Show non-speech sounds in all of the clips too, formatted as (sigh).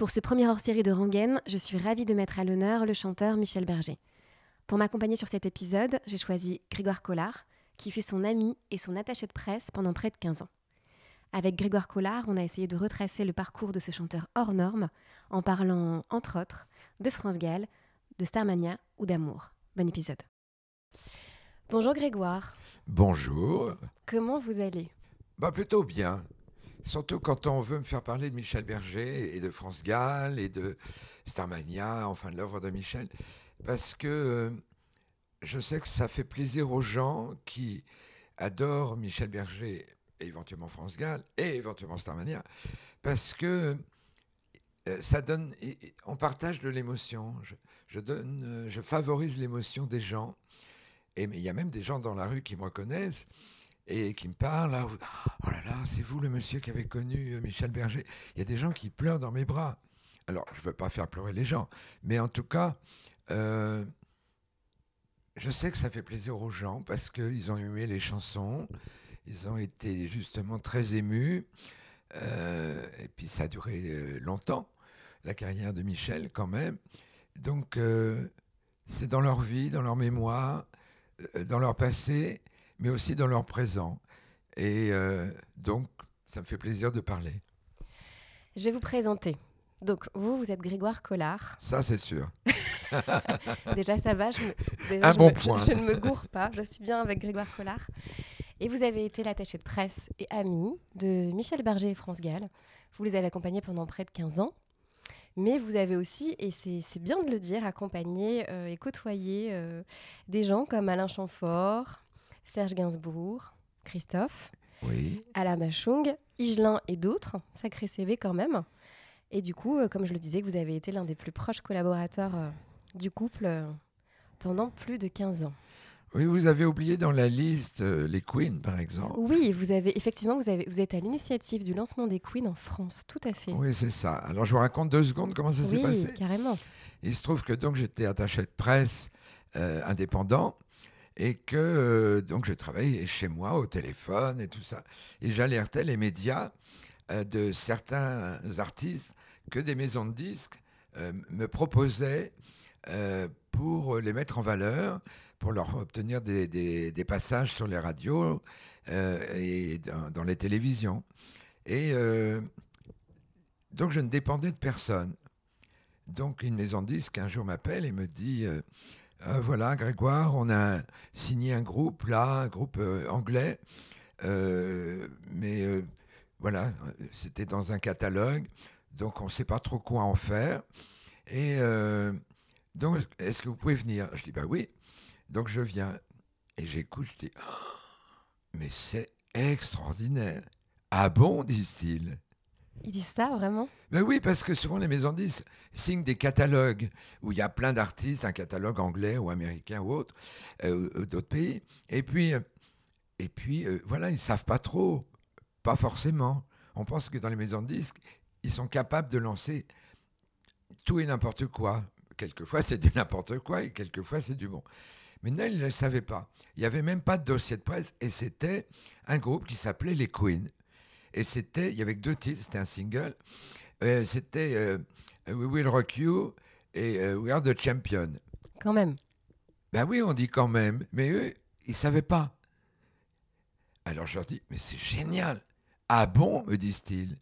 Pour ce premier hors-série de Rangaine, je suis ravie de mettre à l'honneur le chanteur Michel Berger. Pour m'accompagner sur cet épisode, j'ai choisi Grégoire Collard, qui fut son ami et son attaché de presse pendant près de 15 ans. Avec Grégoire Collard, on a essayé de retracer le parcours de ce chanteur hors norme en parlant, entre autres, de France Gall, de Starmania ou d'amour. Bon épisode. Bonjour Grégoire. Bonjour. Comment vous allez? Bah plutôt bien. Surtout quand on veut me faire parler de Michel Berger et de France Gall et de Starmania, enfin de l'œuvre de Michel, parce que euh, je sais que ça fait plaisir aux gens qui adorent Michel Berger et éventuellement France Gall et éventuellement Starmania, parce que euh, ça donne, on partage de l'émotion. Je, donne, euh, je favorise l'émotion des gens. Et il y a même des gens dans la rue qui me reconnaissent et qui me parlent. Là, oh là là, c'est vous le monsieur qui avait connu euh, Michel Berger. Il y a des gens qui pleurent dans mes bras. Alors, je ne veux pas faire pleurer les gens, mais en tout cas, je sais que ça fait plaisir aux gens parce qu'ils ont aimé les chansons, ils ont été justement très émus. Euh, et puis ça a duré euh, longtemps, la carrière de Michel quand même. Donc euh, c'est dans leur vie, dans leur mémoire, dans leur passé, mais aussi dans leur présent. Et donc ça me fait plaisir de parler. Je vais vous présenter. Donc, vous, vous êtes Grégoire Collard. Ça, c'est sûr. (laughs) déjà, ça va. Je Un bon point. Je, je, ne me gourre pas. Je suis bien avec Grégoire Collard. Et vous avez été l'attaché de presse et ami de Michel Berger et France Gall. Vous les avez accompagnés pendant près de 15 ans. Mais vous avez aussi, et c'est bien de le dire, accompagné euh, et côtoyé euh, des gens comme Alain Chamfort, Serge Gainsbourg, Christophe, oui. Alain Machung, Igelin et d'autres. Sacré CV quand même. Et du coup, euh, comme je le disais, vous avez été l'un des plus proches collaborateurs du couple pendant plus de 15 ans. Oui, vous avez oublié dans la liste euh, les Queens, par exemple. Oui, vous avez effectivement, vous, avez, vous êtes à l'initiative du lancement des Queens en France, tout à fait. Oui, c'est ça. Alors, je vous raconte deux secondes comment ça s'est passé. Oui, carrément. Il se trouve que donc j'étais attaché de presse euh, indépendant et que euh, donc je travaillais chez moi au téléphone et tout ça. Et j'alertais les médias de certains artistes que des maisons de disques me proposaient pour les mettre en valeur pour leur obtenir des, passages sur les radios euh, et dans, les télévisions. Et euh, donc je ne dépendais de personne. Donc une maison de disques un jour m'appelle et me dit euh, ah, voilà Grégoire, on a signé un groupe là, un groupe anglais, mais voilà, c'était dans un catalogue, donc on ne sait pas trop quoi en faire. Et donc, est-ce que vous pouvez venir? Je dis bah oui. Donc je viens et j'écoute, je dis, (gasps) mais c'est extraordinaire. Ah bon, disent-ils. Ils disent ça vraiment? Ben oui, parce que souvent les maisons disent signent des catalogues où il y a plein d'artistes, un catalogue anglais ou américain ou autre, euh, d'autres pays. Et puis, euh, et puis euh, voilà, ils ne savent pas trop, pas forcément. On pense que dans les maisons de disques, ils sont capables de lancer tout et n'importe quoi. Quelquefois c'est du n'importe quoi et quelquefois c'est du bon. Mais non, il ne le savait pas. Il n'y avait même pas de dossier de presse et c'était un groupe qui s'appelait les Queens. Et c'était, il y avait deux titres, c'était un single. Euh, c'était euh, We Will Rock You et euh, We Are the Champion. Quand même. Ben oui, on dit quand même, mais eux, ils ne savaient pas. Alors je leur dis, mais c'est génial. Ah bon, me disent-ils.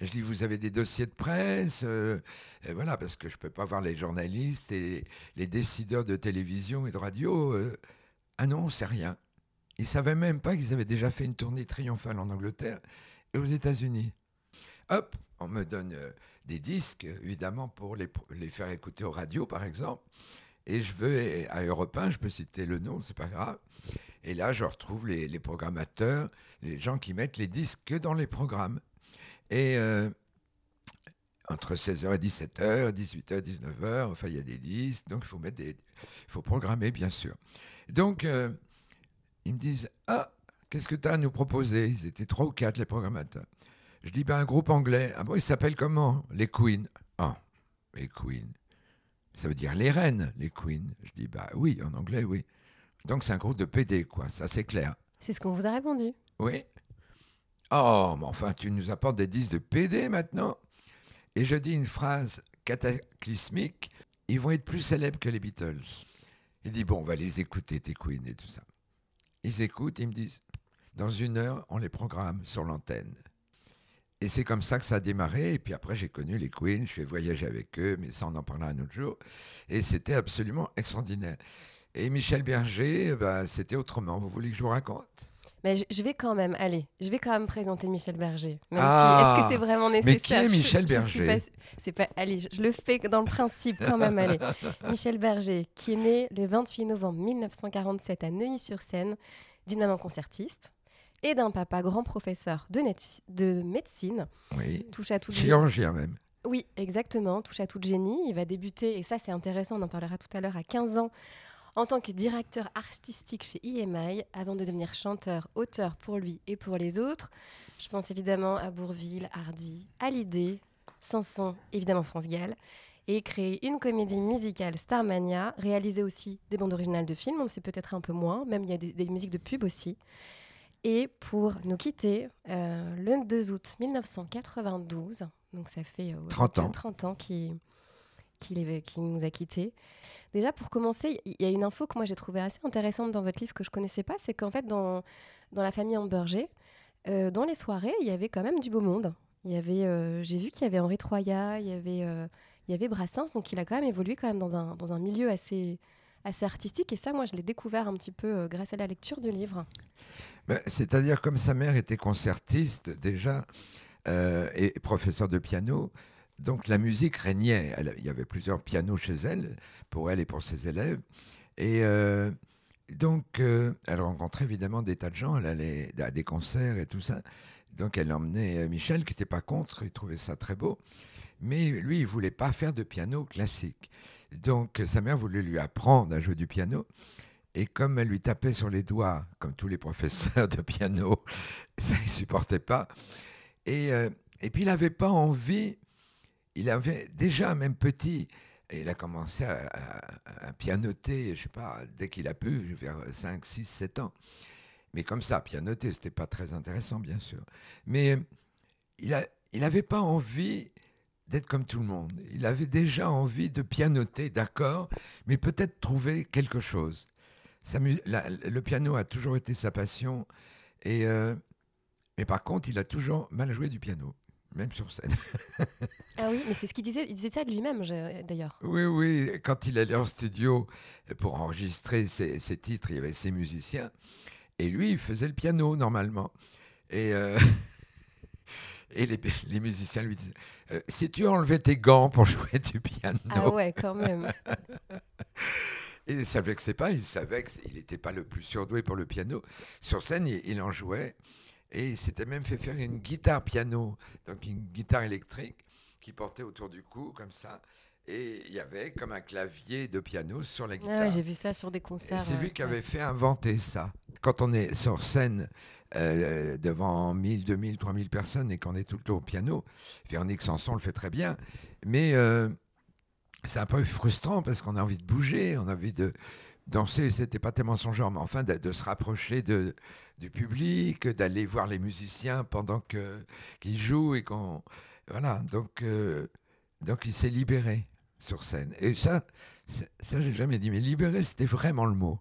Je dis, vous avez des dossiers de presse euh, Voilà, parce que je ne peux pas voir les journalistes et les décideurs de télévision et de radio. Euh. ah non, c'est rien. Ils ne savaient même pas qu'ils avaient déjà fait une tournée triomphale en Angleterre et aux États-Unis. Hop, on me donne euh, des disques, évidemment, pour les, faire écouter aux radios, par exemple. Et je veux, à Europe 1, je peux citer le nom, c'est pas grave. Et là, je retrouve les, programmateurs, les gens qui mettent les disques que dans les programmes. Et euh, entre 16h et 17h, 18h, 19h, enfin, il y a des disques, donc il faut faut programmer, bien sûr. Donc, euh, ils me disent Ah, qu'est-ce que tu as à nous proposer? Ils étaient trois ou quatre, les programmateurs. Je dis ben, un groupe anglais. Ah bon, il s'appelle comment? Les Queens. Ah, les Queens. Ça veut dire les reines, les Queens. Je dis bah oui, en anglais, oui. Donc c'est un groupe de PD, quoi, ça c'est clair. C'est ce qu'on vous a répondu. Oui. Oh, mais enfin, tu nous apportes des disques de PD maintenant Et je dis une phrase cataclysmique, ils vont être plus célèbres que les Beatles. Il dit, bon, on va les écouter, tes Queen et tout ça. Ils écoutent, ils me disent, dans une heure, on les programme sur l'antenne. Et c'est comme ça que ça a démarré. Et puis après, j'ai connu les Queens, je fais voyager avec eux, mais ça, on en parlera un autre jour. Et c'était absolument extraordinaire. Et Michel Berger, bah, c'était autrement. Vous voulez que je vous raconte? Mais je vais quand même, allez, je vais quand même présenter Michel Berger. ah, Est-ce que c'est vraiment nécessaire? Mais qui est Michel Berger? C'est pas, allez, je, le fais dans le principe quand même, allez. (laughs) Michel Berger, qui est né le 28 novembre 1947 à Neuilly-sur-Seine, d'une maman concertiste et d'un papa grand professeur de, de médecine. Oui. Touche à tout Chirurgien même. Oui, exactement, touche à tout génie. Il va débuter, et ça c'est intéressant, on en parlera tout à l'heure, à 15 ans, en tant que directeur artistique chez EMI, avant de devenir chanteur, auteur pour lui et pour les autres. Je pense évidemment à Bourville, Hardy, Hallyday, Sanson, évidemment France Gall, et créer une comédie musicale Starmania, réaliser aussi des bandes originales de films, on sait peut-être un peu moins, même il y a des, musiques de pub aussi. Et pour nous quitter, euh, le 2 août 1992, donc ça fait 30 euh, ans, 30 ans qui, qui, nous a quittés. Déjà, pour commencer, il y a une info que moi j'ai trouvée assez intéressante dans votre livre que je connaissais pas, c'est qu'en fait, dans, dans la famille Amberger, euh, dans les soirées, il y avait quand même du beau monde. Il y avait, euh, j'ai vu qu'il y avait Henri Troya, il y avait, euh, il y avait Brassens, donc il a quand même évolué quand même dans un, dans un milieu assez, assez artistique. Et ça, moi, je l'ai découvert un petit peu grâce à la lecture du livre. Ben, c'est-à-dire, comme sa mère était concertiste déjà et professeur de piano, donc la musique régnait. il y avait plusieurs pianos chez elle, pour elle et pour ses élèves. Et euh, donc, euh, elle rencontrait évidemment des tas de gens. Elle allait à des concerts et tout ça. Donc, elle emmenait euh, Michel, qui n'était pas contre. Il trouvait ça très beau. Mais lui, il voulait pas faire de piano classique. Donc, sa mère voulait lui apprendre à jouer du piano. Et comme elle lui tapait sur les doigts, comme tous les professeurs de piano, (laughs) ça, il supportait pas. Et, et puis, il n'avait pas envie il avait déjà, même petit, il a commencé à, pianoter, je sais pas, dès qu'il a pu, vers 5, 6, 7 ans. Mais comme ça, pianoter, c'était pas très intéressant, bien sûr. Mais il n'avait pas envie d'être comme tout le monde. Il avait déjà envie de pianoter, d'accord, mais peut-être trouver quelque chose. le piano a toujours été sa passion, et, euh, mais par contre, il a toujours mal joué du piano même sur scène. (laughs) ah oui, mais c'est ce qu'il disait, il disait ça de lui-même d'ailleurs. Oui, oui, quand il allait en studio pour enregistrer ses, titres, il y avait ses musiciens, et lui, il faisait le piano normalement. Et, euh, (laughs) et les, les, musiciens lui disaient euh, Si tu enlevais tes gants pour jouer du piano. Ah ouais, quand même. (laughs) Et il savait que c'est pas, il savait qu'il n'était pas le plus surdoué pour le piano. Sur scène, il en jouait. Et il s'était même fait faire une guitare piano, donc une guitare électrique qui portait autour du cou comme ça. Et il y avait comme un clavier de piano sur la guitare. j'ai vu ça sur des concerts. C'est lui qui avait fait inventer ça. Quand on est sur scène euh, devant 1000, 2000, 3000 personnes et qu'on est tout le temps au piano, Véronique Sanson le fait très bien. Mais euh, c'est un peu frustrant parce qu'on a envie de bouger, on a envie de, danser, c'était pas tellement son genre, mais enfin de, se rapprocher du public, d'aller voir les musiciens pendant qu'ils jouent et qu'on voilà. Donc euh, donc il s'est libéré sur scène. Et ça, ça j'ai jamais dit, mais libéré, c'était vraiment le mot.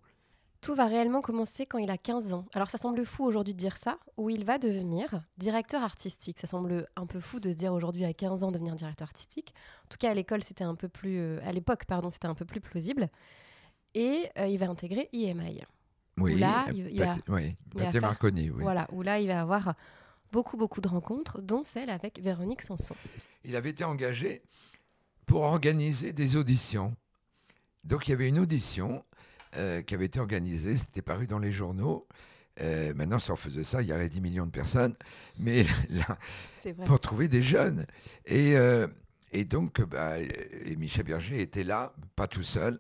Tout va réellement commencer quand il a 15 ans. Alors ça semble fou aujourd'hui de dire ça, où il va devenir directeur artistique. Ça semble un peu fou de se dire aujourd'hui à 15 ans devenir directeur artistique. En tout cas à l'école c'était un peu plus, euh, à l'époque pardon c'était un peu plus plausible et euh, il va intégrer IMI. Oui, là, il, va, oui, Marconi, oui. Voilà, où là, il va avoir beaucoup, beaucoup de rencontres, dont celle avec Véronique Sanson. Il avait été engagé pour organiser des auditions. Donc, il y avait une audition euh, qui avait été organisée, c'était paru dans les journaux. Euh, maintenant, si on faisait ça, il y aurait 10 millions de personnes. Mais (laughs) là, pour trouver des jeunes. Et, et donc, bah, et Michel Berger était là, pas tout seul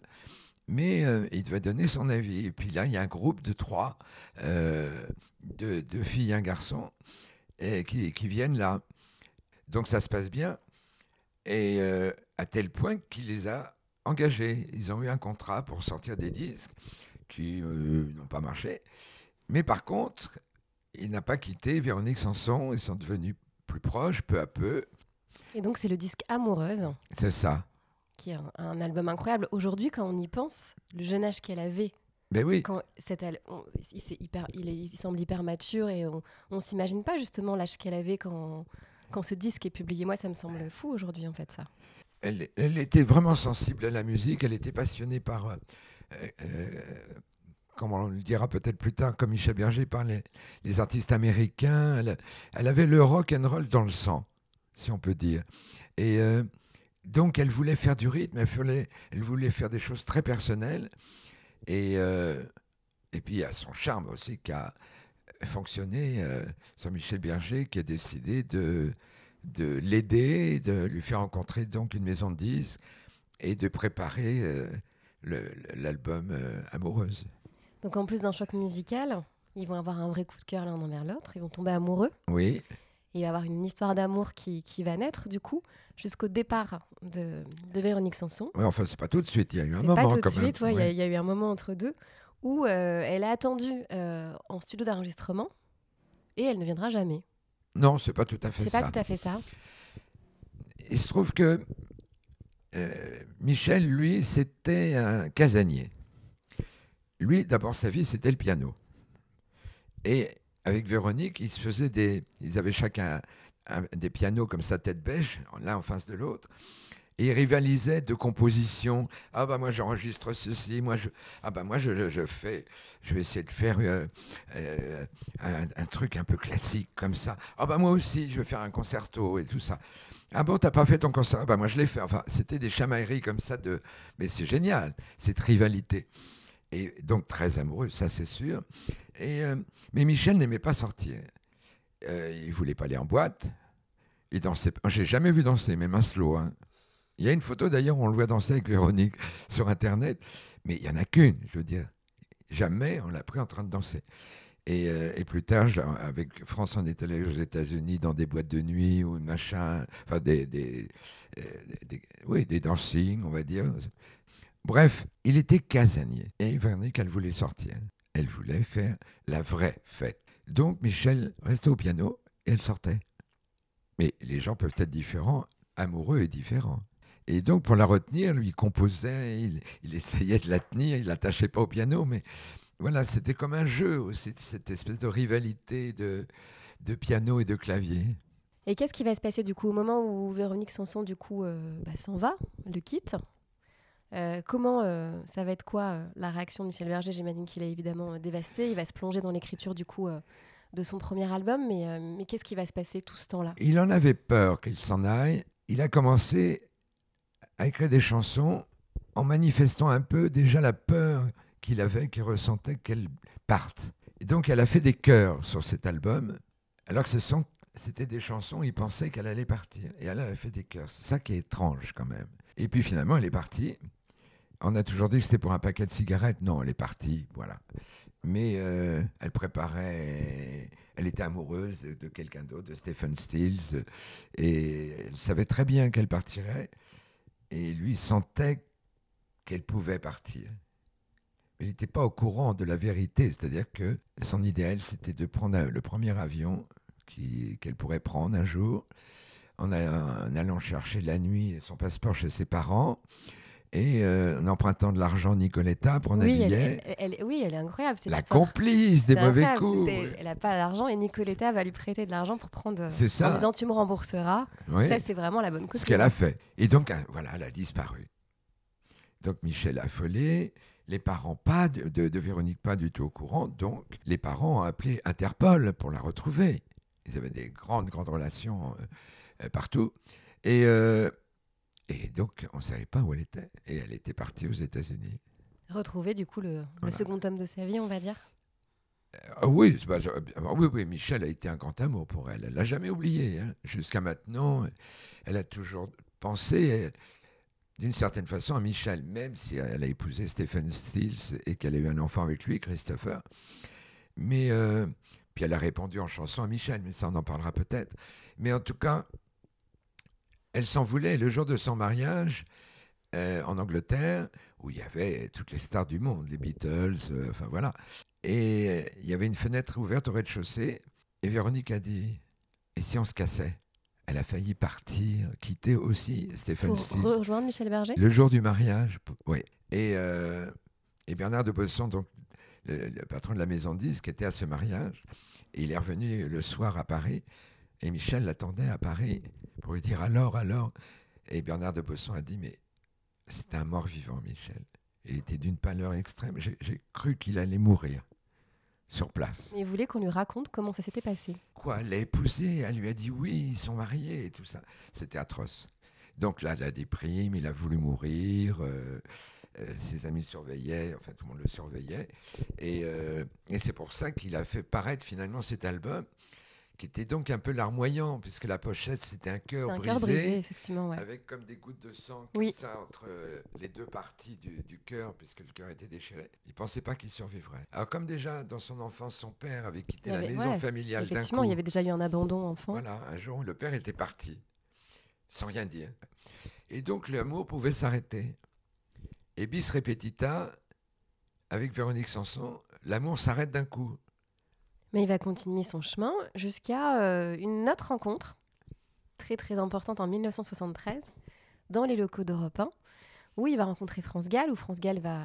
mais euh, il devait donner son avis. Et puis là, il y a un groupe de trois, euh, deux, filles et un garçon, et qui, qui, viennent là. Donc ça se passe bien, et euh, à tel point qu'il les a engagés. Ils ont eu un contrat pour sortir des disques qui n'ont pas marché. Mais par contre, il n'a pas quitté Véronique Sanson, ils sont devenus plus proches peu à peu. Et donc c'est le disque Amoureuse. C'est ça. Qui est un, album incroyable. Aujourd'hui, quand on y pense, le jeune âge qu'elle avait. Ben oui. Quand il, hyper, il, semble hyper mature et on, ne s'imagine pas justement l'âge qu'elle avait quand, quand ce disque est publié. Moi, ça me semble fou aujourd'hui, en fait, ça. Elle, elle, était vraiment sensible à la musique. Elle était passionnée par, euh, euh, comme on le dira peut-être plus tard, comme Michel Berger, par les, les artistes américains. Elle, elle, avait le rock and roll dans le sang, si on peut dire. Et euh, donc, elle voulait faire du rythme, elle voulait, elle voulait faire des choses très personnelles. Et, euh, et puis, il y a son charme aussi qui a fonctionné euh, sur Michel Berger, qui a décidé de, de l'aider, de lui faire rencontrer donc une maison de disques et de préparer l'album Amoureuse. Donc en plus d'un choc musical, ils vont avoir un vrai coup de cœur l'un envers l'autre, ils vont tomber amoureux. Oui. Et il va y avoir une histoire d'amour qui, qui, va naître, du coup, jusqu'au départ de, de, Véronique Sanson. Oui, enfin, c'est pas tout de suite, il y a eu un moment pas tout de suite, il ouais. y, y, a eu un moment entre deux où euh, elle a attendu euh, en studio d'enregistrement et elle ne viendra jamais. Non, c'est pas tout à fait ça. C'est pas tout à fait ça. Il se trouve que euh, Michel, lui, c'était un casanier. Lui, d'abord, sa vie, c'était le piano. Et avec Véronique, ils se faisaient des. Ils avaient chacun des pianos comme sa tête beige, l'un en face de l'autre. Et ils rivalisaient de composition. Ah bah moi j'enregistre ceci, moi je ah bah moi je, je, fais, je vais essayer de faire euh, euh, un, truc un peu classique comme ça. Ah bah moi aussi je vais faire un concerto et tout ça. Ah bon t'as pas fait ton concerto Ah bah moi je l'ai fait. Enfin c'était des chamailleries comme ça de, mais c'est génial cette rivalité et donc très amoureux, ça c'est sûr. Et, euh, mais Michel n'aimait pas sortir. Euh, il voulait pas aller en boîte. Il dansait. J'ai jamais vu danser, même un slow. Hein. Il y a une photo d'ailleurs on le voit danser avec Véronique (laughs) sur Internet, mais il y en a qu'une, je veux dire. Jamais on l'a pris en train de danser. Et, euh, plus tard, avec France, on est allé aux États-Unis dans des boîtes de nuit ou machin, enfin des, des, euh, des, oui, des dancing, on va dire. Bref, il était casanier. Et Véronique, elle voulait sortir. Elle voulait faire la vraie fête. Donc Michel restait au piano et elle sortait. Mais les gens peuvent être différents, amoureux et différents. Et donc pour la retenir, lui composait, il, (laughs) essayait de la tenir, il l'attachait pas au piano, mais voilà, c'était comme un jeu aussi, cette espèce de rivalité de, de piano et de clavier. Et qu'est-ce qui va se passer du coup au moment où Véronique Sanson du coup euh, bah, s'en va, le quitte euh, comment euh, ça va être quoi la réaction de Michel Berger J'imagine qu'il est évidemment dévasté. Il va se plonger dans l'écriture du coup de son premier album, mais, mais qu'est-ce qui va se passer tout ce temps-là? Il en avait peur qu'il s'en aille. Il a commencé à écrire des chansons en manifestant un peu déjà la peur qu'il avait, qu'il ressentait qu'elle parte. Et donc elle a fait des chœurs sur cet album, alors que c'était des chansons, il pensait qu'elle allait partir. Et elle a fait des chœurs. C'est ça qui est étrange quand même. Et puis finalement, elle est partie. On a toujours dit que c'était pour un paquet de cigarettes. Non, elle est partie, voilà. Mais euh, elle préparait, elle était amoureuse de, quelqu'un d'autre, de Stephen Stills, et elle savait très bien qu'elle partirait. Et lui sentait qu'elle pouvait partir. Mais il n'était pas au courant de la vérité, c'est-à-dire que son idéal, c'était de prendre le premier avion qu'elle pourrait prendre un jour, en, allant chercher la nuit son passeport chez ses parents et euh, en empruntant de l'argent Nicoletta pour un oui, billet. Elle, oui, elle est incroyable. Cette la complice des mauvais coups. Elle n'a pas l'argent et Nicoletta va lui prêter de l'argent pour prendre. C'est ça. En disant tu me rembourseras. Ça, c'est vraiment la bonne cause. Ce qu'elle a fait. Et donc, hein, voilà, elle a disparu. Donc, Michel a affolé. Les parents, pas de, de, Véronique, pas du tout au courant. Donc, les parents ont appelé Interpol pour la retrouver. Ils avaient des grandes, grandes relations euh, partout. Et. Euh, et donc, on ne savait pas où elle était. Et elle était partie aux États-Unis. Retrouver, du coup, le, second tome de sa vie, on va dire euh, oui, oui, oui, Michel a été un grand amour pour elle. Elle l'a jamais oublié. Hein. Jusqu'à maintenant, elle a toujours pensé, d'une certaine façon, à Michel, même si elle a épousé Stephen Stills et qu'elle a eu un enfant avec lui, Christopher. Mais euh, puis elle a répondu en chanson à Michel, mais ça on en parlera peut-être. Mais en tout cas, elle s'en voulait le jour de son mariage euh, en Angleterre, où il y avait toutes les stars du monde, les Beatles, euh, enfin voilà. Et euh, il y avait une fenêtre ouverte au rez-de-chaussée, et Véronique a dit Et si on se cassait? Elle a failli partir, quitter aussi Stéphane Pour rejoindre Michel Berger? Le jour du mariage, oui. Et, et Bernard de Bosson, donc le, le patron de la maison de disques, était à ce mariage. Et il est revenu le soir à Paris. Et Michel l'attendait à Paris pour lui dire alors, alors. Et Bernard de Bosson a dit mais c'était un mort vivant, Michel. Il était d'une pâleur extrême. J'ai j'ai cru qu'il allait mourir sur place. Mais il voulait qu'on lui raconte comment ça s'était passé. Quoi, elle l'a épousé, elle lui a dit oui, ils sont mariés et tout ça. C'était atroce. Donc là, la déprime, il a voulu mourir, euh, euh, ses amis le surveillaient, enfin tout le monde le surveillait. Et, euh, et c'est pour ça qu'il a fait paraître finalement cet album, qui était donc un peu larmoyant, puisque la pochette, c'était un cœur un brisé, cœur brisé, effectivement. Ouais. avec comme des gouttes de sang comme Oui. ça entre euh, les deux parties du, du cœur, puisque le cœur était déchiré. Il pensait pas qu'il survivrait. Alors comme déjà, dans son enfance, son père avait quitté la maison ouais, familiale d'un Effectivement, coup. il y avait déjà eu un abandon enfant. Voilà, un jour, le père était parti, sans rien dire. Et donc, l'amour pouvait s'arrêter. Et bis repetita, avec Véronique Sanson, l'amour s'arrête d'un coup. Mais il va continuer son chemin jusqu'à euh, une autre rencontre, très très importante en 1973, dans les locaux d'Europe 1, où il va rencontrer France Gall, où France Gall va.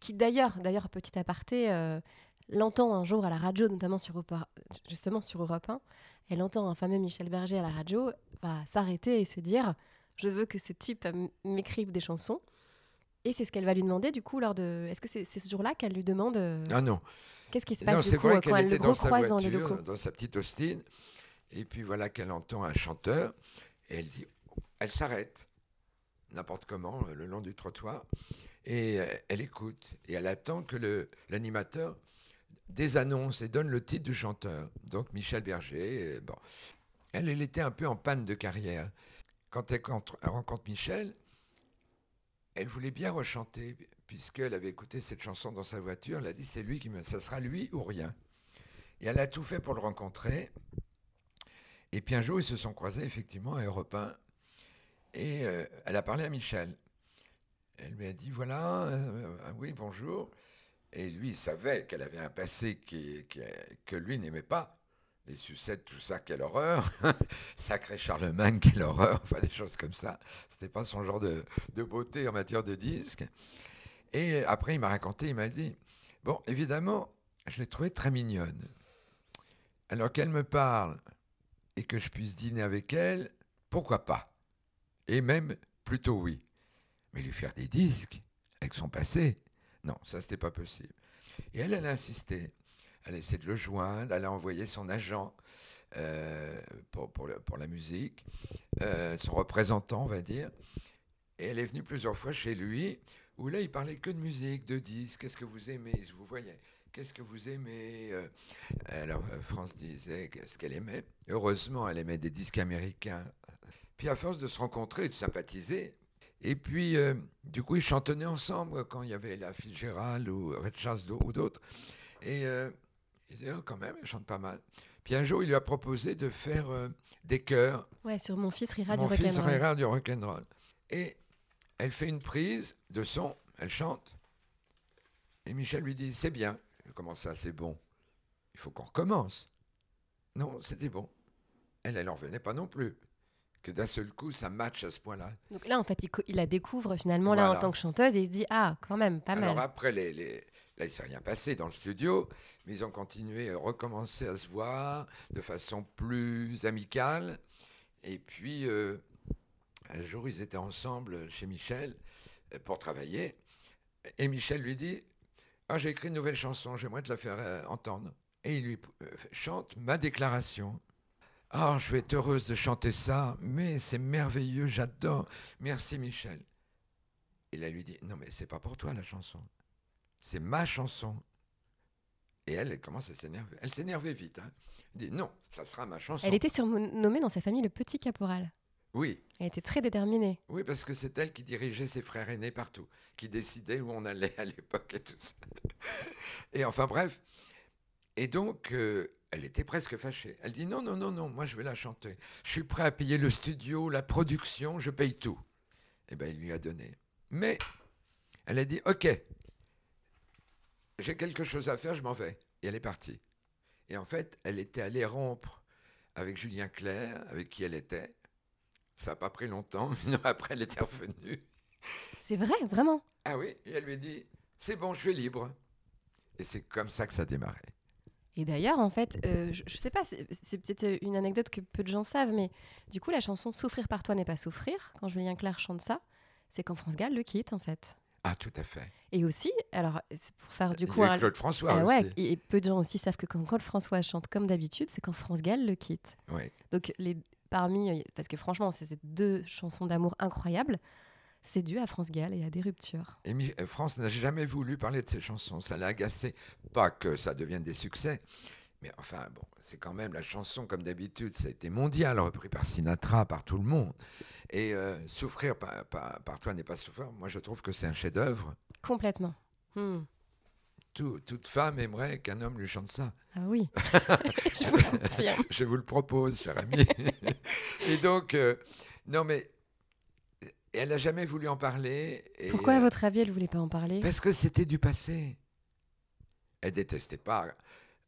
qui d'ailleurs, d'ailleurs, petit aparté, euh, l'entend un jour à la radio, notamment sur, Europe- justement sur Europe 1. Elle entend un fameux Michel Berger à la radio, va s'arrêter et se dire Je veux que ce type m'écrive des chansons. Et c'est ce qu'elle va lui demander, du coup, lors de. Est-ce que c'est ce jour-là qu'elle lui demande euh, Ah non, qu'est-ce qui se non passe c'est du coup vrai euh, quand qu'elle elle était dans sa recroise dans les locaux? voiture, dans sa petite Austin, et puis voilà qu'elle entend un chanteur, et elle dit, elle s'arrête, n'importe comment, le long du trottoir, et euh, elle écoute, et elle attend que le- l'animateur désannonce et donne le titre du chanteur. Donc Michel Berger, euh, bon. Elle, elle était un peu en panne de carrière. Quand elle rencontre Michel, elle voulait bien rechanter, puisqu'elle avait écouté cette chanson dans sa voiture. Elle a dit c'est lui qui me, ça sera lui ou rien. Et elle a tout fait pour le rencontrer. Et puis un jour, ils se sont croisés effectivement à Europe 1. Et euh, elle a parlé à Michel. Elle lui a dit voilà, euh, ah oui, bonjour. Et lui, il savait qu'elle avait un passé que lui n'aimait pas. Les sucettes, tout ça, quelle horreur. (laughs) Sacré Charlemagne, quelle horreur. Enfin, des choses comme ça. C'était pas son genre de, beauté en matière de disques. Et après, il m'a raconté, il m'a dit Bon, évidemment, je l'ai trouvée très mignonne. Alors qu'elle me parle et que je puisse dîner avec elle, pourquoi pas? Et même, plutôt oui. Mais lui faire des disques avec son passé, non, ça, c'était pas possible. Et elle, elle a insisté. Elle a essayé de le joindre, elle a envoyé son agent euh, pour, la musique, euh, son représentant, on va dire. Et elle est venue plusieurs fois chez lui, où là, il parlait que de musique, de disques. Qu'est-ce que vous aimez? Vous voyez Qu'est-ce que vous aimez? Euh, Alors, France disait ce qu'elle aimait. Heureusement, elle aimait des disques américains. Puis, à force de se rencontrer et de sympathiser, et puis, du coup, ils chantonnaient ensemble quand il y avait la Fitzgerald ou Red Charles ou d'autres. Et il oh, quand même, elle chante pas mal. Puis un jour, il lui a proposé de faire euh, des chœurs Ouais, sur Mon fils rira mon du fils rock'n'roll. rira du rock'n'roll. Et elle fait une prise de son, elle chante. Et Michel lui dit C'est bien. Comment ça, c'est bon? Il faut qu'on recommence. Non, c'était bon. Elle, elle n'en revenait pas non plus. Que d'un seul coup, ça match à ce point-là. Donc là, en fait, il, la découvre finalement là en tant que chanteuse et il se dit Ah, quand même, pas Alors mal. après, les, les- là, il s'est rien passé dans le studio, mais ils ont continué, à recommencer à se voir de façon plus amicale. Et puis, euh, un jour, ils étaient ensemble chez Michel euh, pour travailler. Et Michel lui dit Ah, j'ai écrit une nouvelle chanson, j'aimerais te la faire euh, entendre. Et il lui euh, chante ma déclaration. Ah, je vais être heureuse de chanter ça, mais c'est merveilleux, j'adore. Merci Michel. Et là, lui dit Non, mais c'est pas pour toi la chanson. C'est ma chanson. Et elle, elle commence à s'énerver. Elle s'énervait vite. Hein. Elle dit Non, ça sera ma chanson. Elle était surnommée dans sa famille le petit caporal. Oui, Elle était très déterminée. oui, parce que c'est elle qui dirigeait ses frères aînés partout, qui décidait où on allait à l'époque et tout ça. (laughs) Et enfin, bref. Et donc, euh, elle était presque fâchée. Elle dit Non, non, non, non, moi je vais la chanter. Je suis prêt à payer le studio, la production, je paye tout. Eh bien, il lui a donné. Mais elle a dit Ok, j'ai quelque chose à faire, je m'en vais. Et elle est partie. Et en fait, elle était allée rompre avec Julien Clerc, avec qui elle était, Ça n'a pas pris longtemps. (laughs) Une heure après, elle était revenue. C'est vrai, vraiment Ah oui, et elle lui dit C'est bon, je suis libre. Et c'est comme ça que ça a démarré. Et d'ailleurs, en fait, euh, je, je sais pas, c'est c'est peut-être une anecdote que peu de gens savent, mais du coup, la chanson Souffrir par toi n'est pas souffrir, quand Julien Clerc chante ça, c'est quand France Gall le quitte, en fait. Ah, tout à fait. Et aussi, alors, c'est pour faire du Il y coup a eu un- Claude François Ah aussi. ouais, et peu de gens aussi savent que quand Claude François chante comme d'habitude, c'est quand France Gall le quitte. Oui. Donc, les, parmi, euh, parce que franchement, c'est ces deux chansons d'amour incroyables, c'est dû à France Gall et à des ruptures. Et euh, France n'a jamais voulu parler de ses chansons. Ça l'a agacé. Pas que ça devienne des succès. Mais enfin, bon, c'est quand même la chanson, comme d'habitude, ça a été mondial, repris par Sinatra, par tout le monde. Et euh, Souffrir par, par- par toi n'est pas souffrir. Moi, je trouve que c'est un chef-d'œuvre. Complètement. Hmm. Tout- toute femme aimerait qu'un homme lui chante ça. Ah oui, (laughs) je vous le confirme. Je vous le propose, cher ami. et donc, euh, non, mais elle n'a jamais voulu en parler. et, Pourquoi, à euh, votre avis, elle voulait pas en parler? Parce que c'était du passé. Elle détestait pas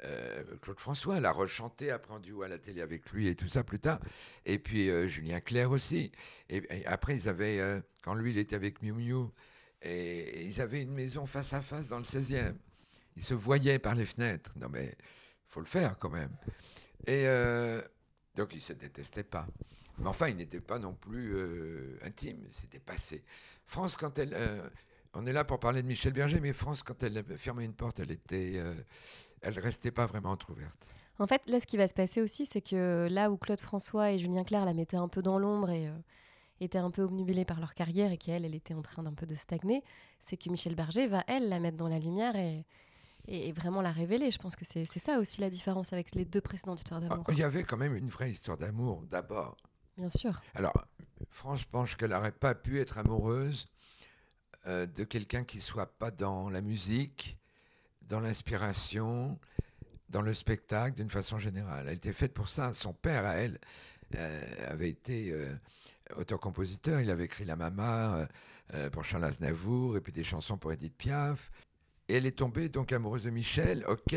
euh, Claude François. Elle a rechanté après en duo à la télé avec lui et tout ça plus tard. Et puis euh, Julien Clerc aussi. Et, après, ils avaient, euh, quand lui, il était avec Miu Miu, et ils avaient une maison face à face dans le 16e. Ils se voyaient par les fenêtres. Non, mais faut le faire quand même. Et donc, ils se détestaient pas. Mais enfin, ils n'étaient pas non plus intimes. C'était passé. France, quand elle. on est là pour parler de Michel Berger, mais France, quand elle fermait une porte, elle était. Elle restait pas vraiment entrouverte. En fait, là, ce qui va se passer aussi, c'est que là où Claude François et Julien Clerc la mettaient un peu dans l'ombre et euh, étaient un peu obnubilés par leur carrière et qu'elle, elle était en train d'un peu de stagner, c'est que Michel Berger va, elle, la mettre dans la lumière et, et, vraiment la révéler. Je pense que c'est c'est ça aussi la différence avec les deux précédentes histoires Ah, d'amour. Il y avait quand même une vraie histoire d'amour, d'abord. Bien sûr. Alors, France pense qu'elle n'aurait pas pu être amoureuse euh, de quelqu'un qui soit pas dans la musique, dans l'inspiration, dans le spectacle, d'une façon générale. Elle était faite pour ça. Son père, à elle, euh, avait été euh, auteur-compositeur. Il avait écrit La Mama euh, pour Charles Aznavour et puis des chansons pour Edith Piaf. Et elle est tombée donc amoureuse de Michel, ok.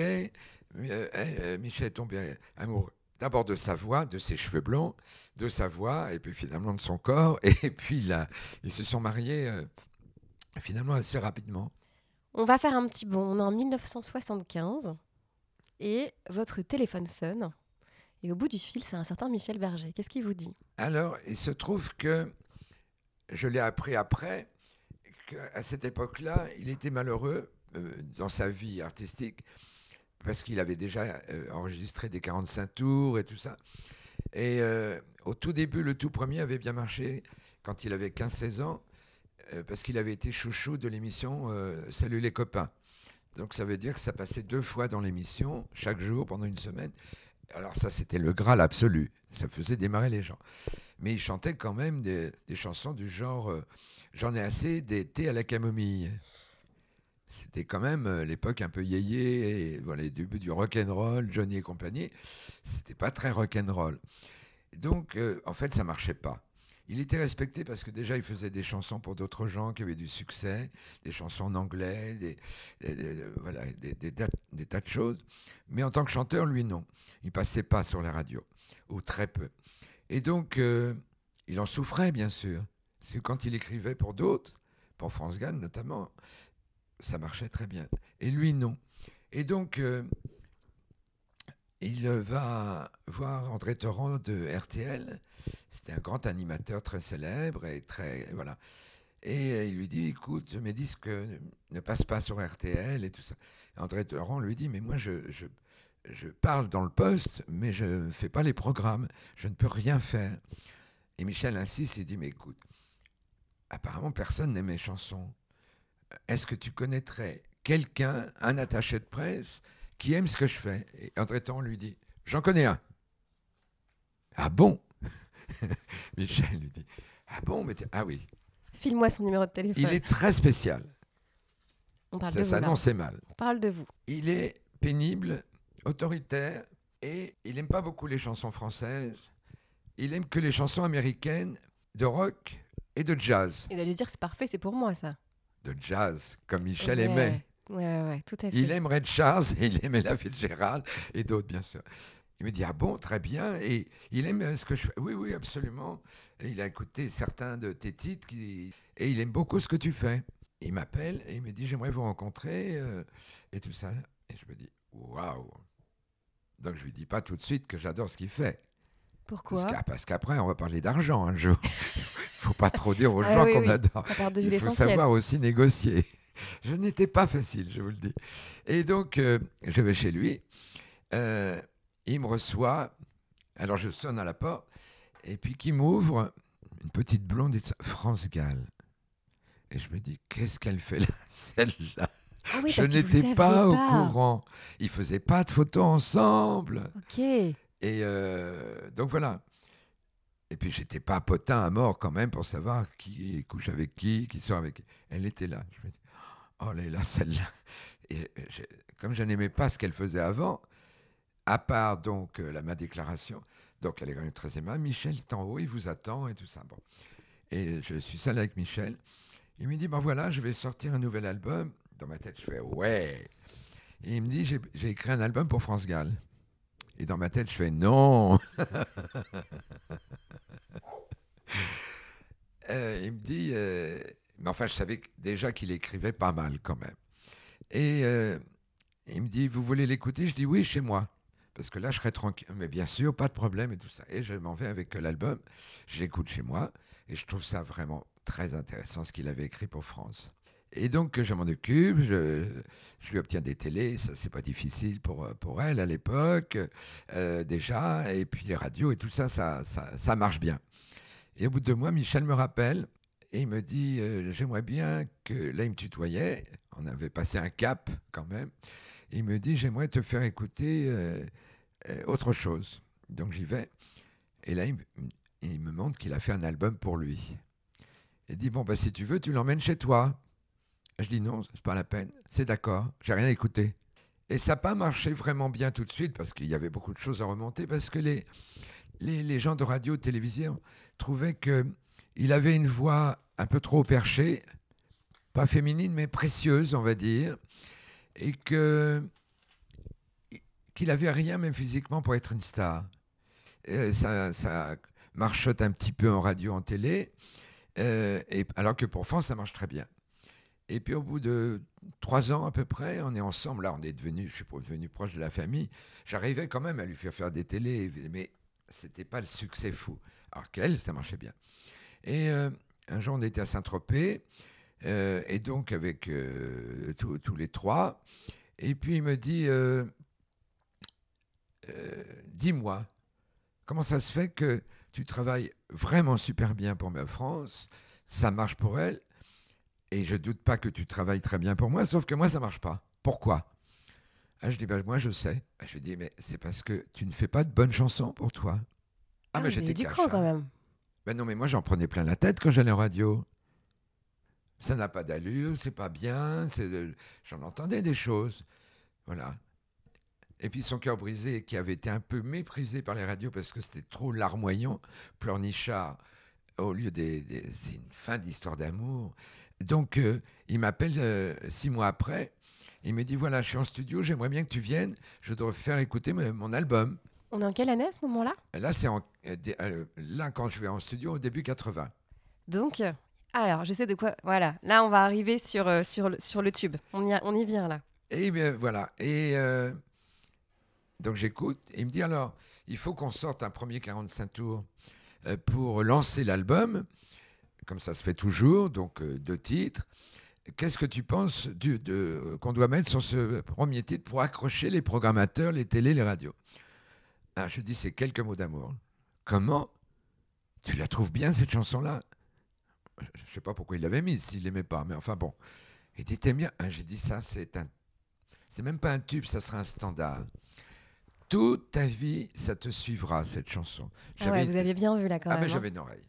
Michel est tombé amoureux d'abord de sa voix, de ses cheveux blonds, de sa voix, et puis finalement de son corps. (laughs) Et puis là, ils se sont mariés finalement assez rapidement. On va faire un petit bond. On est en 1975 et votre téléphone sonne. Et au bout du fil, c'est un certain Michel Berger. Qu'est-ce qu'il vous dit? Alors, il se trouve que je l'ai appris après, qu'à cette époque-là, il était malheureux euh, dans sa vie artistique parce qu'il avait déjà euh, enregistré des 45 tours et tout ça. Et euh, au tout début, le tout premier avait bien marché quand il avait 15-16 ans, parce qu'il avait été chouchou de l'émission euh, Salut les copains. Donc ça veut dire que ça passait deux fois dans l'émission, chaque jour, pendant une semaine. Alors ça, c'était le Graal absolu. Ça faisait démarrer les gens. Mais il chantait quand même des, chansons du genre euh, J'en ai assez des thés à la camomille. C'était quand même euh, l'époque un peu yéyé, et voilà, les débuts du rock'n'roll, Johnny et compagnie. C'était pas très rock'n'roll. Donc, euh, en fait, ça marchait pas. Il était respecté parce que déjà, il faisait des chansons pour d'autres gens qui avaient du succès, des chansons en anglais, des, des- voilà, des, tas, de choses. Mais en tant que chanteur, lui, non. Il passait pas sur la radio, ou très peu. Et donc, euh, il en souffrait, bien sûr. Parce que quand il écrivait pour d'autres, pour France Gall notamment, ça marchait très bien. Et lui, non. Et donc, euh, il va voir André Torrent de RTL. C'était un grand animateur très célèbre et très. Voilà. Et il lui dit écoute, mes disques ne passent pas sur RTL et tout ça. Et André Torrent lui dit mais moi, je, je, je parle dans le poste, mais je ne fais pas les programmes. Je ne peux rien faire. Et Michel insiste il dit mais écoute, apparemment, personne n'aime mes chansons. Est-ce que tu connaîtrais quelqu'un, un attaché de presse, qui aime ce que je fais Et André Torrent lui dit J'en connais un. Ah bon (laughs) Michel lui dit Ah bon mais Ah oui. File-moi son numéro de téléphone. Il est très spécial. On parle Ça s'annonçait mal. On parle de vous. Il est pénible, autoritaire, et il n'aime pas beaucoup les chansons françaises. Il aime que les chansons américaines de rock et de jazz. Il doit lui dire c'est parfait, c'est pour moi ça. De jazz, comme Michel Ouais. aimait. Ouais, ouais, tout à fait. Il aime Red Charles (laughs) et il aimait la Fitzgerald et d'autres, bien sûr. Il me dit, ah bon, très bien. Et il aime ce que je fais. Oui, oui, absolument. Et il a écouté certains de tes titres qui... et il aime beaucoup ce que tu fais. Il m'appelle et il me dit, j'aimerais vous rencontrer euh, et tout ça. Et je me dis, waouh. Donc je lui dis pas tout de suite que j'adore ce qu'il fait. Pourquoi Parce qu'après, on va parler d'argent un jour. Il (laughs) faut pas trop dire aux Ah gens oui, qu'on oui. adore. Il faut savoir aussi négocier. (laughs) Je n'étais pas facile, je vous le dis. Et donc, euh, je vais chez lui. Euh, il me reçoit. Alors, je sonne à la porte. Et puis, qui m'ouvre une petite blonde, France Gall. Et je me dis, qu'est-ce qu'elle fait là, (laughs) celle-là? Ah oui, Je n'étais pas, au courant. Ils faisaient pas de photos ensemble. Ok. Et euh, donc voilà. Et puis j'étais pas potin à mort quand même pour savoir qui couche avec qui, qui sort avec qui. Elle était là. Je me dis, oh là là, celle-là. Euh, comme je n'aimais pas ce qu'elle faisait avant, à part donc euh, la, ma déclaration, donc elle est quand même très aimable. Michel est en haut, il vous attend et tout ça. Bon. Et je suis seul avec Michel. Il me dit, ben voilà, je vais sortir un nouvel album. Dans ma tête, je fais, ouais. Et il me dit, j'ai écrit un album pour France Gall. Et dans ma tête, je fais non. (laughs) Euh, il me dit, mais enfin, je savais déjà qu'il écrivait pas mal quand même. Et euh, il me dit, vous voulez l'écouter? Je dis oui, chez moi. Parce que là, je serais tranquille. Mais bien sûr, pas de problème et tout ça. Et je m'en vais avec euh, l'album. Je l'écoute chez moi. Et je trouve ça vraiment très intéressant ce qu'il avait écrit pour France. Et donc, je m'en occupe. Je, lui obtiens des télés. Ça, c'est pas difficile pour, euh, pour elle à l'époque, déjà. Et puis les radios et tout ça, ça, ça marche bien. Et au bout de deux mois, Michel me rappelle et il me dit euh, J'aimerais bien que. Là, il me tutoyait. On avait passé un cap quand même. Il me dit J'aimerais te faire écouter euh, euh, autre chose. Donc j'y vais. Et là, il, me- montre qu'il a fait un album pour lui. Il dit Bon, bah, si tu veux, tu l'emmènes chez toi. Je dis Non, c'est pas la peine. C'est d'accord. J'ai rien écouté. Et ça n'a pas marché vraiment bien tout de suite parce qu'il y avait beaucoup de choses à remonter parce que les, les, les gens de radio, télévision trouvaient qu'il avait une voix un peu trop perchée, pas féminine mais précieuse, on va dire, et que qu'il avait rien même physiquement pour être une star. Euh, ça, marchote un petit peu en radio, en télé, euh, alors que pour France, ça marche très bien. Et puis au bout de trois ans à peu près, on est ensemble. Là, on est devenu, je suis devenu proche de la famille. J'arrivais quand même à lui faire faire des télés, mais c'était pas le succès fou. Alors qu'elle, ça marchait bien. Et euh, un jour, on était à Saint-Tropez, euh, et donc avec euh, tous tous les trois. Et puis il me dit, dis-moi, comment ça se fait que tu travailles vraiment super bien pour ma France, ça marche pour elle, et je doute pas que tu travailles très bien pour moi, sauf que moi, ça marche pas. Pourquoi? Ah, Je dis, ben, moi, je sais. Ah, Je dis, mais c'est parce que tu ne fais pas de bonnes chansons pour toi. Ah, mais vous avez du cash, cran hein. quand même. Ben non, mais moi, j'en prenais plein la tête quand j'allais en radio. Ça n'a pas d'allure, c'est pas bien, de- j'en entendais des choses. Voilà. Et puis son cœur brisé, qui avait été un peu méprisé par les radios parce que c'était trop larmoyant, pleurnichard, au lieu des. c'est une fin d'histoire d'amour. Donc, euh, il m'appelle euh, six mois après. Il me dit voilà, je suis en studio, j'aimerais bien que tu viennes, je dois faire écouter me- mon album. On est en quelle année à ce moment-là? Là, c'est en- euh, euh, là quand je vais en studio au début 80. Donc, euh, alors, je sais de quoi. Voilà, là, on va arriver sur, sur, le, sur le tube. On y, a- on y vient là. Et bien voilà. Et euh, donc j'écoute. Et il me dit alors, il faut qu'on sorte un premier 45 tours pour lancer l'album, comme ça se fait toujours, donc deux titres. Qu'est-ce que tu penses qu'on doit mettre sur ce premier titre pour accrocher les programmateurs, les télés, les radios? Ah, Je dis, c'est quelques mots d'amour. Comment Tu la trouves bien cette chanson-là? Je ne sais pas pourquoi il l'avait mise, s'il l'aimait pas, mais enfin bon. Il dit, t'aimes bien Ah, J'ai dit, ça, c'est un c'est même pas un tube, ça sera un standard. Toute ta vie, ça te suivra, cette chanson. Ah ouais, vous aviez bien vu là quand Ah, même. ben hein. j'avais une oreille.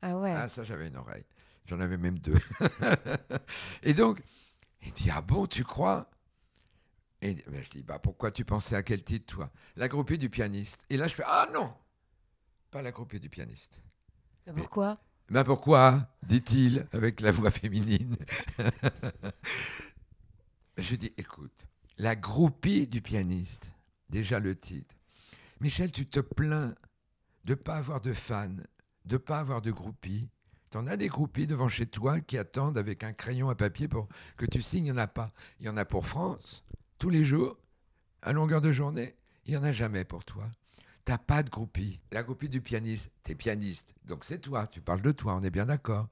Ah ouais. Ah, ça, j'avais une oreille. J'en avais même deux. (laughs) Et donc, il dit Ah bon, tu crois? Et ben, je dis Bah, pourquoi tu pensais à quel titre, toi? La groupie du pianiste. Et là, je fais Ah non Pas la groupie du pianiste. Mais Pourquoi? Ben pourquoi? dit-il avec la voix féminine. (laughs) Je dis, écoute, la groupie du pianiste, déjà le titre, Michel, tu te plains de pas avoir de fans, de pas avoir de groupies. Tu en as des groupies devant chez toi qui attendent avec un crayon à papier pour que tu signes. Il n'y en a pas. Il y en a pour France, tous les jours, à longueur de journée. Il n'y en a jamais pour toi. T'as pas de groupie. La groupie du pianiste, t'es pianiste. Donc c'est toi, tu parles de toi, on est bien d'accord.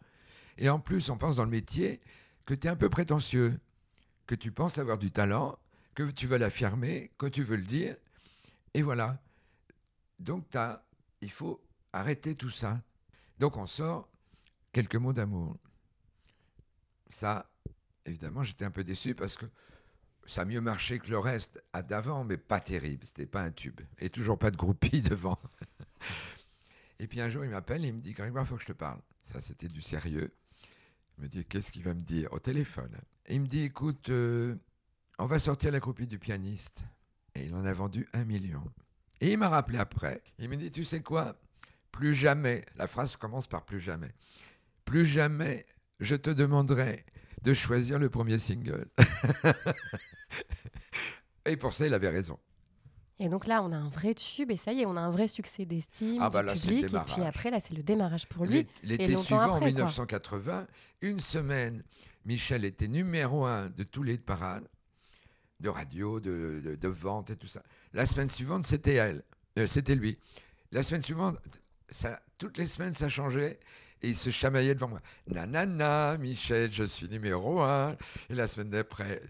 Et en plus, on pense dans le métier que tu es un peu prétentieux, que tu penses avoir du talent, que tu veux l'affirmer, que tu veux le dire. Et voilà. Donc as, il faut arrêter tout ça. Donc on sort quelques mots d'amour. Ça, évidemment, j'étais un peu déçu parce que ça a mieux marché que le reste à d'avant, mais pas terrible. C'était pas un tube. Et toujours pas de groupie (laughs) devant. et puis un jour, il m'appelle et il me dit Grégoire, il faut que je te parle. Ça, c'était du sérieux. Il me dit Qu'est-ce qu'il va me dire? Au téléphone. Il me dit Écoute, euh, on va sortir la groupie du pianiste. Et il en a vendu un million. Et il m'a rappelé après. Il me dit Tu sais quoi? Plus jamais, la phrase commence par plus jamais. Plus jamais je te demanderai de choisir le premier single. (laughs) et pour ça, il avait raison. Et donc là, on a un vrai tube, et ça y est, on a un vrai succès d'estime ah bah du public. Et puis après, là, c'est le démarrage pour lui. L'été suivant, en 1980, une semaine, Michel était numéro un de tous les parades, de radio, de, de, vente et tout ça. La semaine suivante, c'était elle, euh, c'était lui. La semaine suivante, ça, toutes les semaines, ça changeait et il se chamaillait devant moi. Nanana, Michel, je suis numéro un. Et la semaine d'après,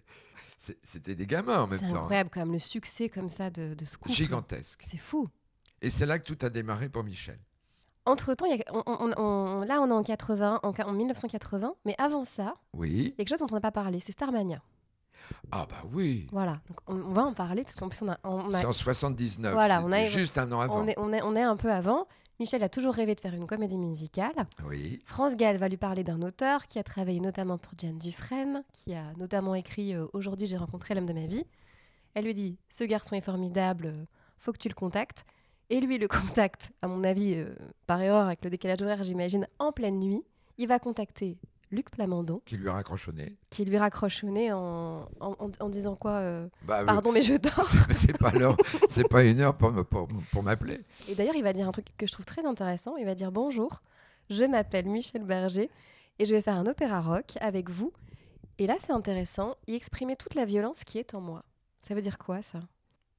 c'était des gamins en même temps. C'est incroyable quand même le succès comme ça de, de ce couple. Gigantesque. C'est fou. Et c'est là que tout a démarré pour Michel. Entre-temps, là, on est en, 80, en, 1980, mais avant ça, oui. il y a quelque chose dont on n'a pas parlé, c'est Starmania. Ah bah oui. Voilà, donc on, va en parler parce qu'en plus on a... On a... C'est en 79, voilà, on a, juste un an avant. On est, on est, on est un peu avant. Michel a toujours rêvé de faire une comédie musicale. Oui. France Gall va lui parler d'un auteur qui a travaillé notamment pour Diane Dufresne, qui a notamment écrit euh, Aujourd'hui j'ai rencontré l'homme de ma vie. Elle lui dit Ce garçon est formidable, euh, faut que tu le contactes. Et lui le (laughs) contacte, à mon avis, euh, par erreur, avec le décalage horaire, j'imagine, en pleine nuit. Il va contacter Luc Plamondon. Qui lui a raccrochonné. Qui lui a raccrochonné en, en, disant quoi euh, bah, Pardon, mais je (laughs) dors. c'est pas l'heure, c'est pas une heure pour, pour, pour m'appeler. Et d'ailleurs, il va dire un truc que je trouve très intéressant. Il va dire Bonjour, je m'appelle Michel Berger et je vais faire un opéra rock avec vous. Et là, c'est intéressant. Il exprimait toute la violence qui est en moi. Ça veut dire quoi, ça?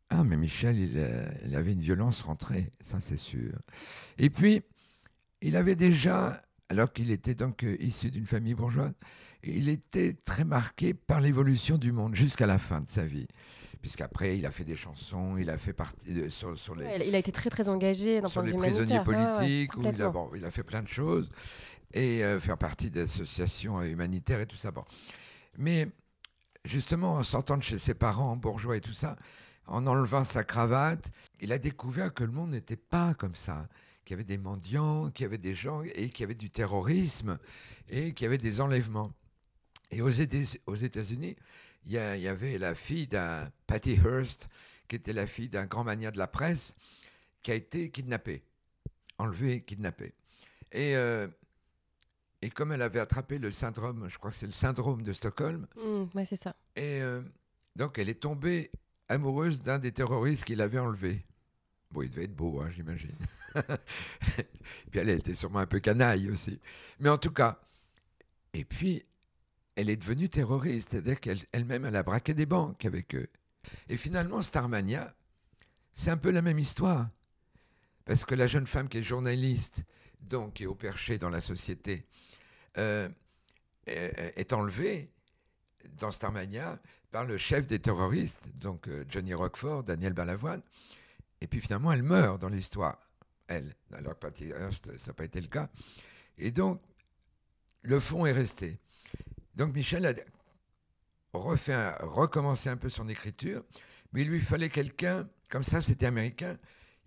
Ah, mais Michel, il, euh, il avait une violence rentrée, ça c'est sûr. Et puis, il avait déjà alors qu'il était donc euh, issu d'une famille bourgeoise. il était très marqué par l'évolution du monde jusqu'à la fin de sa vie. Puisqu'après, il a fait des chansons, il a fait partie de, sur, les. Il a été très très engagé dans sur les prisonniers politiques, où il a, bon, il a fait plein de choses et euh, faire partie d'associations humanitaires et tout ça. Bon. Mais justement, en sortant de chez ses parents bourgeois et tout ça, en enlevant sa cravate, il a découvert que le monde n'était pas comme ça qu'il y avait des mendiants, qu'il y avait des gens, et qu'il y avait du terrorisme, et qu'il y avait des enlèvements. Et aux États-Unis, il y, avait la fille d'un Patty Hearst, qui était la fille d'un grand mania de la presse, qui a été kidnappée, enlevée, kidnappée. Et, euh, et comme elle avait attrapé le syndrome, je crois que c'est le syndrome de Stockholm. Mmh, c'est ça. Et euh, donc elle est tombée amoureuse d'un des terroristes qui l'avait enlevée. Bon, il devait être beau, hein, j'imagine. (laughs) puis elle était sûrement un peu canaille aussi. Mais en tout cas, et puis, elle est devenue terroriste, c'est-à-dire qu'elle-même, elle a braqué des banques avec eux. Et finalement, Starmania, c'est un peu la même histoire. Parce que la jeune femme qui est journaliste, donc qui est au perché dans la société, euh, est enlevée dans Starmania par le chef des terroristes, donc euh, Johnny Rockford, Daniel Balavoine. Et puis finalement, elle meurt dans l'histoire, elle, alors que ça n'a pas été le cas. Et donc, le fond est resté. Donc Michel a recommencé un peu son écriture, mais il lui fallait quelqu'un, comme ça c'était américain,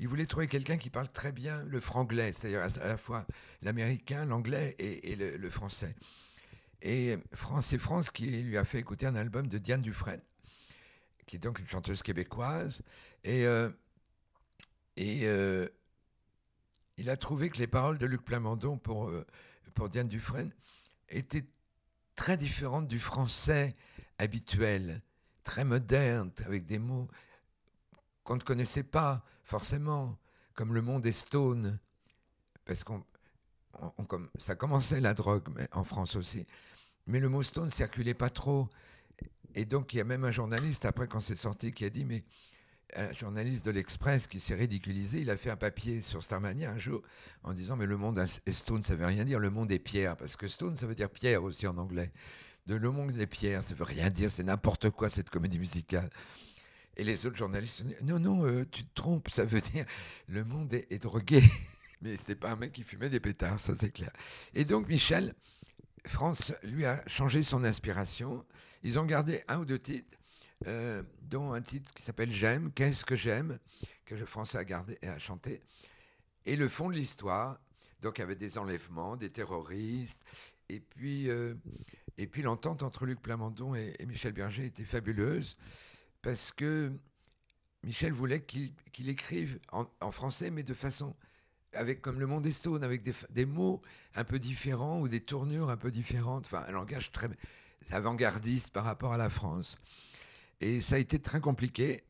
il voulait trouver quelqu'un qui parle très bien le franglais, c'est-à-dire à la fois l'américain, l'anglais et, le, français. Et c'est France qui lui a fait écouter un album de Diane Dufresne, qui est donc une chanteuse québécoise. Et euh, et euh, il a trouvé que les paroles de Luc Plamondon pour, euh, pour Diane Dufresne étaient très différentes du français habituel, très moderne, avec des mots qu'on ne connaissait pas forcément, comme le monde est stone, parce qu'on ça commençait la drogue, mais en France aussi. Mais le mot stone ne circulait pas trop. Et donc, il y a même un journaliste, après, quand c'est sorti, qui a dit Mais un journaliste de l'Express qui s'est ridiculisé, il a fait un papier sur Starmania un jour en disant Mais le monde est stone, ça veut rien dire. Le monde est pierre. Parce que stone, ça veut dire pierre aussi en anglais. De le monde des pierres, ça veut rien dire. C'est n'importe quoi, cette comédie musicale. Et les autres journalistes ont dit Non, non, euh, tu te trompes, ça veut dire le monde est, est drogué. (laughs) Mais c'était pas un mec qui fumait des pétards, ça c'est clair. Et donc Michel, France lui a changé son inspiration. Ils ont gardé un ou deux titres, euh, dont un titre qui s'appelle J'aime, Qu'est-ce que j'aime, que le français a gardé a chanté. Et le fond de l'histoire, donc avec des enlèvements, des terroristes, et puis, euh, et puis l'entente entre Luc Plamondon et, Michel Berger était fabuleuse, parce que Michel voulait qu'il écrive en, français, mais de façon avec comme le monde est stone, avec des, mots un peu différents ou des tournures un peu différentes, enfin un langage très avant-gardiste par rapport à la France. Et ça a été très compliqué,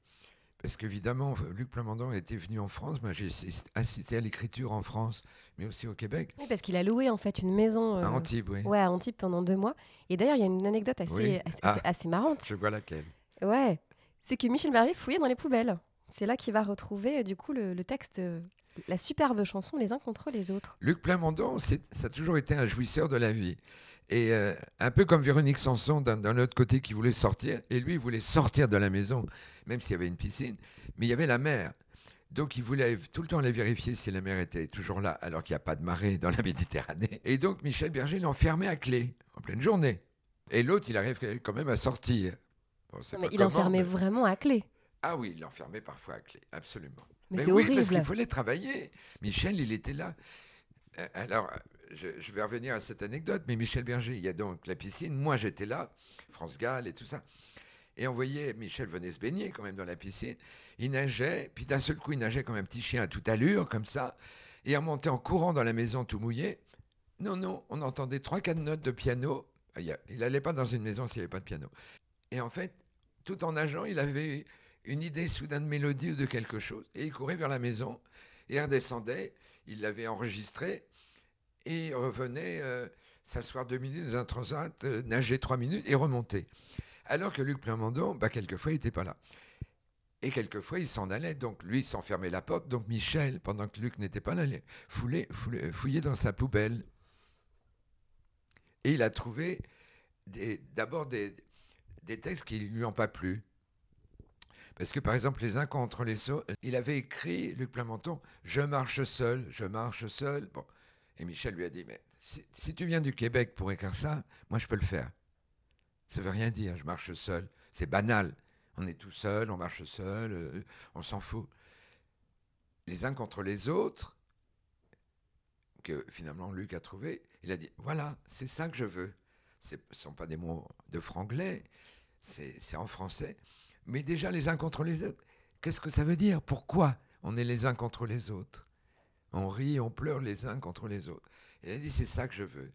parce qu'évidemment, Luc Plamondon était venu en France, moi j'ai assisté à l'écriture en France, mais aussi au Québec. Oui, parce qu'il a loué en fait une maison... Euh, à Antibes, oui. Ouais, à Antibes pendant deux mois. Et d'ailleurs, il y a une anecdote assez, assez, assez, ah, marrante. Je vois laquelle. Ouais, c'est que Michel Berger fouillait dans les poubelles. C'est là qu'il va retrouver du coup le, le texte la superbe chanson Les uns contre les autres. Luc Plamondon, ça a toujours été un jouisseur de la vie. Et euh, un peu comme Véronique Sanson d'un autre côté qui voulait sortir, et lui il voulait sortir de la maison, même s'il y avait une piscine, mais il y avait la mer. Donc il voulait tout le temps aller vérifier si la mer était toujours là, alors qu'il n'y a pas de marée dans la (laughs) Méditerranée. Et donc Michel Berger l'enfermait à clé, en pleine journée. Et l'autre, il arrive quand même à sortir. mais il enfermait vraiment à clé. Ah oui, il l'enfermait parfois à clé, absolument. Mais, c'est oui, parce qu'il fallait travailler. Michel, il était là. Euh, alors, je, vais revenir à cette anecdote, mais Michel Berger, il y a donc la piscine. Moi, j'étais là, France Gall et tout ça. Et on voyait, Michel venait se baigner quand même dans la piscine. Il nageait, puis d'un seul coup, il nageait comme un petit chien à toute allure, comme ça. Et il remontait en courant dans la maison tout mouillé. Non, non, on entendait trois, quatre notes de piano. Ah, il n'allait pas dans une maison s'il n'y avait pas de piano. Et en fait, tout en nageant, il avait une idée soudain de mélodie ou de quelque chose. Et il courait vers la maison et redescendait. Il l'avait enregistré et revenait euh, s'asseoir deux minutes dans un transat, euh, nager trois minutes et remonter. Alors que Luc Plamondon, bah, quelquefois, il n'était pas là. Et quelquefois, il s'en allait. Donc, lui, il s'enfermait la porte. Donc, Michel, pendant que Luc n'était pas là, il fouillait dans sa poubelle. Et il a trouvé d'abord des, des textes qui ne lui ont pas plu. Parce que par exemple, les uns contre les autres, il avait écrit, Luc Plamondon, Je marche seul, je marche seul. Bon. Et Michel lui a dit Mais si, tu viens du Québec pour écrire ça, moi je peux le faire. Ça veut rien dire, je marche seul. C'est banal. On est tout seul, on marche seul, euh, on s'en fout. Les uns contre les autres, que finalement Luc a trouvé, il a dit Voilà, c'est ça que je veux. Ce ne sont pas des mots de franglais, c'est en français mais déjà les uns contre les autres. Qu'est-ce que ça veut dire? Pourquoi on est les uns contre les autres? On rit, on pleure les uns contre les autres. Il a dit, c'est ça que je veux.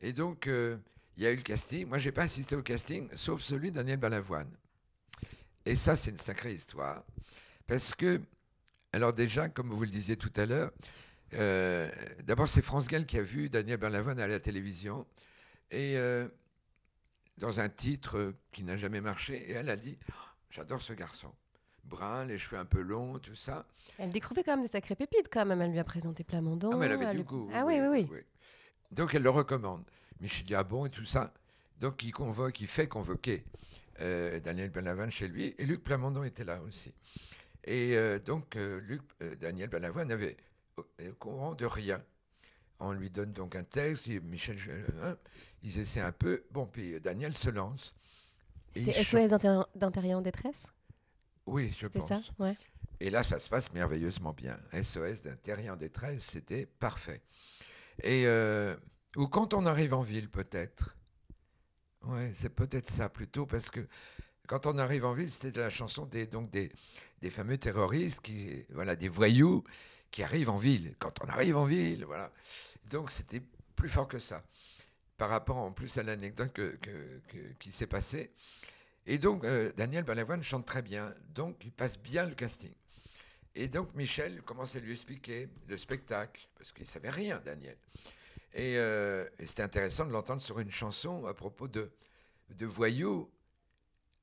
Et donc, euh, il y a eu le casting. Moi, je n'ai pas assisté au casting, sauf celui de Daniel Balavoine. Et ça, c'est une sacrée histoire. Parce que, alors déjà, comme vous le disiez tout à l'heure, euh, d'abord, c'est France Gall qui a vu Daniel Balavoine à la télévision. Et euh, dans un titre qui n'a jamais marché, et elle a dit J'adore ce garçon. Brun, les cheveux un peu longs, tout ça. Elle découvrait quand même des sacrées pépites, quand même. Elle lui a présenté Plamondon. Ah, mais elle avait du goût. Ah oui oui, oui, Donc elle le recommande. Michel Diabon et tout ça. Donc il convoque, il fait convoquer euh, Daniel Benavent chez lui. Et Luc Plamondon était là aussi. Et euh, donc euh, Luc, Daniel Benavent n'avait au courant de rien. On lui donne donc un texte, Michel, hein, ils essaient un peu. Bon, puis Daniel se lance. C'était SOS d'intérieur en détresse? Oui, je pense. ça ouais. Et là, ça se passe merveilleusement bien. SOS d'intérieur en détresse, c'était parfait. Et euh, ou quand on arrive en ville, peut-être. Ouais, c'est peut-être ça plutôt parce que quand on arrive en ville, c'était la chanson des donc des, des fameux terroristes qui voilà des voyous qui arrivent en ville. Quand on arrive en ville, voilà. Donc c'était plus fort que ça par rapport en plus à l'anecdote que, qui s'est passée. Et donc, euh, Daniel Balavoine chante très bien, donc il passe bien le casting. Et donc Michel commence à lui expliquer le spectacle, parce qu'il savait rien, Daniel. Et, euh, et c'était intéressant de l'entendre sur une chanson à propos de, de voyous,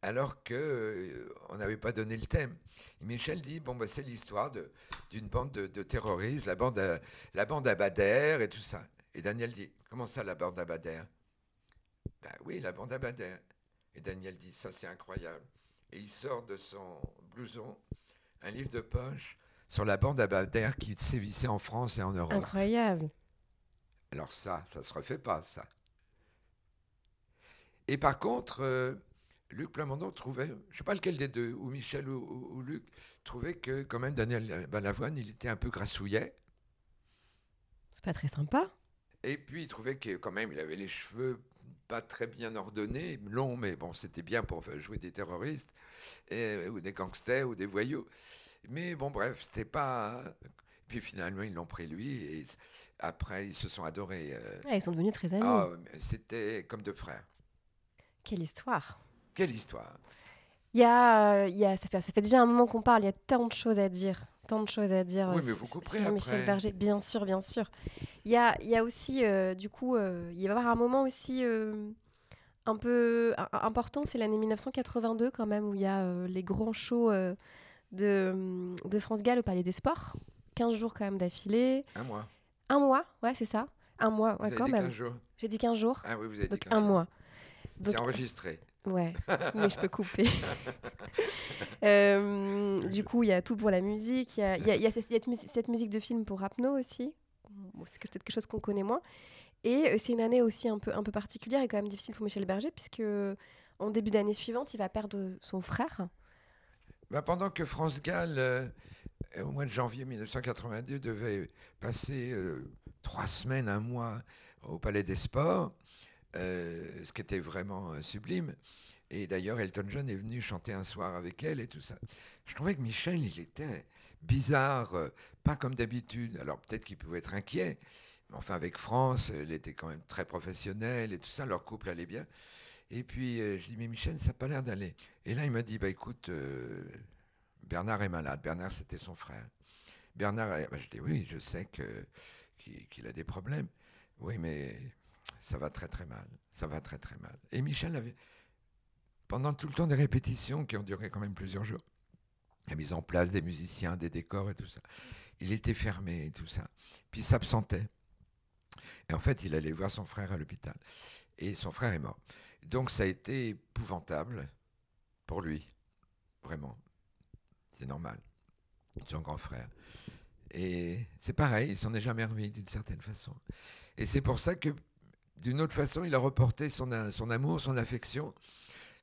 alors qu'on euh, n'avait pas donné le thème. Michel dit bon, bah, c'est l'histoire d'une bande de, de terroristes, la bande, à, la bande Abadère et tout ça. Et Daniel dit comment ça, la bande Abadère? Ben oui, la bande Abadère. Et Daniel dit ça, c'est incroyable. Et il sort de son blouson un livre de poche sur la bande Abadère qui sévissait en France et en Europe. Incroyable. Alors ça, ça se refait pas, ça. Et par contre, euh, Luc Plamondon trouvait, je sais pas lequel des deux, ou Michel ou, ou- ou Luc, trouvait que quand même Daniel Balavoine, il était un peu grassouillet. C'est pas très sympa. Et puis il trouvait que quand même il avait les cheveux pas très bien ordonnés, longs, mais bon, c'était bien pour jouer des terroristes, et- ou des gangsters, ou des voyous. Mais bon, bref, c'était pas... Puis finalement, ils l'ont pris lui, et après, ils se sont adorés. euh, Ah, ils sont devenus très amis. Ah, mais c'était comme deux frères. Quelle histoire. Quelle histoire Il y a, euh, il y a, ça, fait, ça fait déjà un moment qu'on parle, il y a tant de choses à dire. Tant de choses à dire Oui, euh, mais vous couperez sur Michel après. Berger. Bien sûr, bien sûr. Il y a, il y a aussi, euh, du coup, euh, il va y avoir un moment aussi euh, un peu important, c'est l'année 1982 quand même, où il y a les grands shows euh, de, de France Gall au Palais des Sports. 15 jours quand même d'affilée. Un mois. Un mois, ouais, c'est ça. Un mois, Vous ouais, avez quand dit même. 15 jours. J'ai dit 15 jours. Ah oui, vous avez dit Donc 15 un jours. mois. C'est enregistré. Ouais, mais je peux couper. (laughs) Euh, du coup, il y a tout pour la musique. Il y a, il y a- il y a cette, musique de film pour Rapno aussi. Bon, c'est peut-être quelque chose qu'on connaît moins. Et euh, c'est une année aussi un peu, un peu particulière et quand même difficile pour Michel Berger, puisque en début d'année suivante, il va perdre son frère. Bah, pendant que France Gall, euh, au mois de janvier 1982, devait passer euh, trois semaines, un mois au Palais des Sports, euh, ce qui était vraiment euh, sublime. Et d'ailleurs, Elton John est venu chanter un soir avec elle et tout ça. Je trouvais que Michel, il était bizarre, euh, pas comme d'habitude. Alors peut-être qu'il pouvait être inquiet, mais enfin avec France, il était quand même très professionnel et tout ça, leur couple allait bien. Et puis je dis, mais Michel, ça n'a pas l'air d'aller. Et là, il m'a dit, bah écoute, Bernard est malade. Bernard, c'était son frère. Bernard, est- bah, je dis, oui, je sais qu'il a des problèmes. Oui, mais ça va très très mal. Ça va très très mal. Et Michel avait, pendant tout le temps des répétitions qui ont duré quand même plusieurs jours, la mise en place des musiciens, des décors et tout ça, il était fermé et tout ça. Puis il s'absentait. Et en fait, il allait voir son frère à l'hôpital. Et son frère est mort. Donc ça a été épouvantable pour lui. Vraiment. C'est normal. Son grand frère. Et c'est pareil, il s'en est jamais remis d'une certaine façon. Et c'est pour ça que, d'une autre façon, il a reporté son, a- son amour, son affection,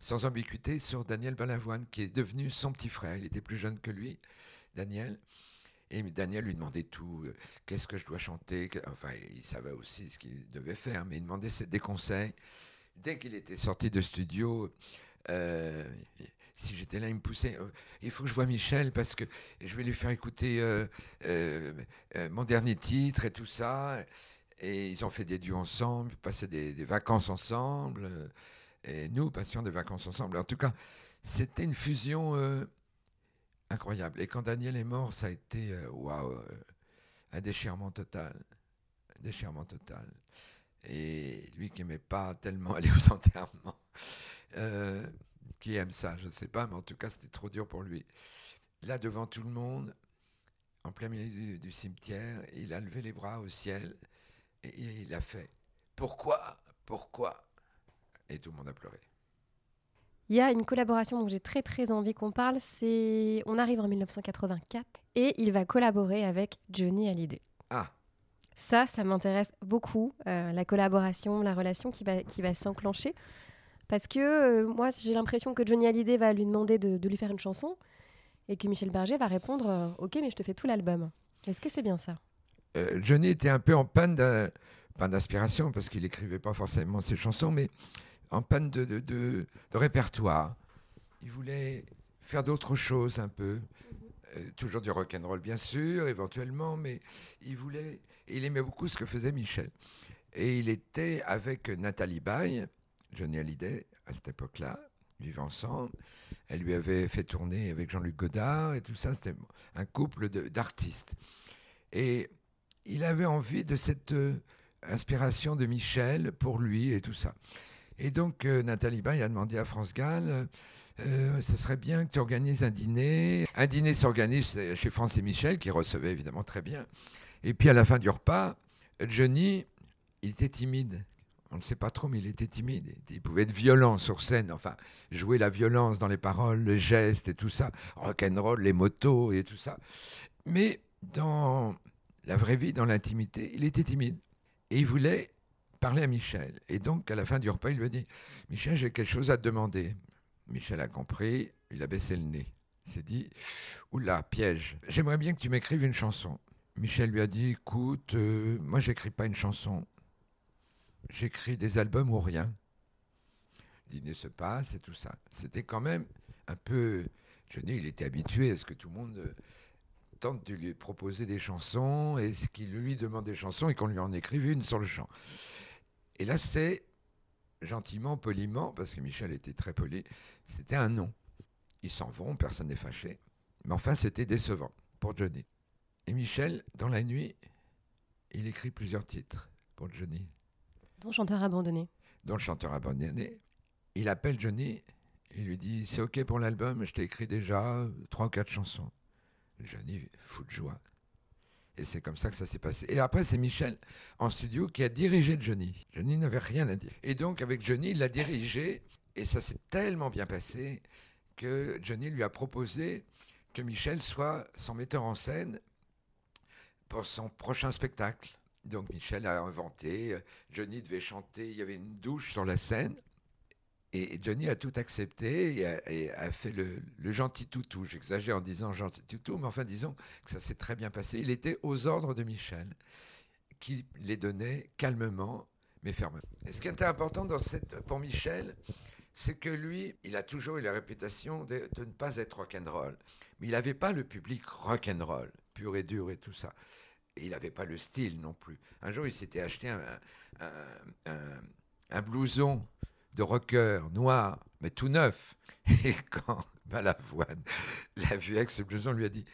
sans ambiguïté, sur Daniel Balavoine, qui est devenu son petit frère. Il était plus jeune que lui, Daniel. Et Daniel lui demandait tout. euh, Qu'est-ce que je dois chanter Enfin, il savait aussi ce qu'il devait faire, mais il demandait des conseils. Dès qu'il était sorti de studio, euh, si j'étais là, il me poussait. euh, il faut que je voie Michel parce que je vais lui faire écouter euh, euh, euh, mon dernier titre et tout ça. Et ils ont fait des duos ensemble, passé des, vacances ensemble. euh, et nous passions des vacances ensemble. En tout cas, c'était une fusion euh, incroyable. Et quand Daniel est mort, ça a été euh, waouh, un déchirement total. Un déchirement total. Et lui qui n'aimait pas tellement (laughs) aller aux enterrements, qui aime ça, je ne sais pas, mais en tout cas, c'était trop dur pour lui. Là, devant tout le monde, en plein milieu du cimetière, il a levé les bras au ciel et, il a fait Pourquoi Pourquoi? Et tout le monde a pleuré. Il y a une collaboration dont j'ai très très envie qu'on parle. C'est, on arrive en 1984 et il va collaborer avec Johnny Hallyday. Ah, Ça, ça m'intéresse beaucoup, euh, la collaboration, la relation qui va, qui va s'enclencher. Parce que euh, moi, j'ai l'impression que Johnny Hallyday va lui demander de, de lui faire une chanson et que Michel Berger va répondre euh, Ok, mais je te fais tout l'album. Est-ce que c'est bien ça? Euh, Johnny était un peu en panne, d'inspiration, parce qu'il n'écrivait pas forcément ses chansons, mais en panne de, répertoire. Il voulait faire d'autres choses un peu. Euh, toujours du rock'n'roll, bien sûr, éventuellement, mais il voulait. il aimait beaucoup ce que faisait Michel. Et il était avec Nathalie Baye, Johnny Hallyday, à cette époque-là, vivent ensemble. Elle lui avait fait tourner avec Jean-Luc Godard et tout ça. C'était un couple d'artistes. Et il avait envie de cette euh, inspiration de Michel pour lui et tout ça. Et donc euh, Nathalie Baye a demandé à France Gall, euh, ce serait bien que tu organises un dîner. Un dîner s'organise chez France et Michel, qui recevaient évidemment très bien. Et puis à la fin du repas, Johnny, il était timide. On ne sait pas trop, mais il était timide. Il pouvait être violent sur scène, enfin, jouer la violence dans les paroles, les gestes et tout ça, rock'n'roll, les motos et tout ça. Mais dans la vraie vie, dans l'intimité, il était timide. Et il voulait parler à Michel. Et donc, à la fin du repas, il lui a dit Michel, j'ai quelque chose à te demander. Michel a compris, il a baissé le nez. Il s'est dit Oula, piège. J'aimerais bien que tu m'écrives une chanson. Michel lui a dit Écoute, euh, moi, j'écris pas une chanson. J'écris des albums ou rien. Dîner se passe et tout ça. C'était quand même un peu. Johnny, il était habitué à ce que tout le monde de lui proposer des chansons et qu'il lui demande des chansons et qu'on lui en écrive une sur le champ. Et là, c'est gentiment, poliment, parce que Michel était très poli, c'était un non. Ils s'en vont, personne n'est fâché. Mais enfin, c'était décevant pour Johnny. Et Michel, dans la nuit, il écrit plusieurs titres pour Johnny. Dont chanteur abandonné. Dont chanteur abandonné. Il appelle Johnny, il lui dit C'est OK pour l'album, je t'ai écrit déjà trois ou quatre chansons. Johnny, fou de joie. Et c'est comme ça que ça s'est passé. Et après, c'est Michel en studio qui a dirigé Johnny. Johnny n'avait rien à dire. Et donc, avec Johnny, il l'a dirigé. Et ça s'est tellement bien passé que Johnny lui a proposé que Michel soit son metteur en scène pour son prochain spectacle. Donc Michel a inventé, Johnny devait chanter, il y avait une douche sur la scène. Et Johnny a tout accepté et a, fait le, gentil toutou. J'exagère en disant gentil toutou, mais enfin disons que ça s'est très bien passé. Il était aux ordres de Michel, qui les donnait calmement mais fermement. Et ce qui était important pour Michel, c'est que lui, il a toujours eu la réputation de, ne pas être rock'n'roll. Mais il n'avait pas le public rock'n'roll, pur et dur et tout ça. Et il n'avait pas le style non plus. Un jour, il s'était acheté un blouson de rocker noir, mais tout neuf. (laughs) Et quand Balavoine l'a vu avec ce blouson, lui a dit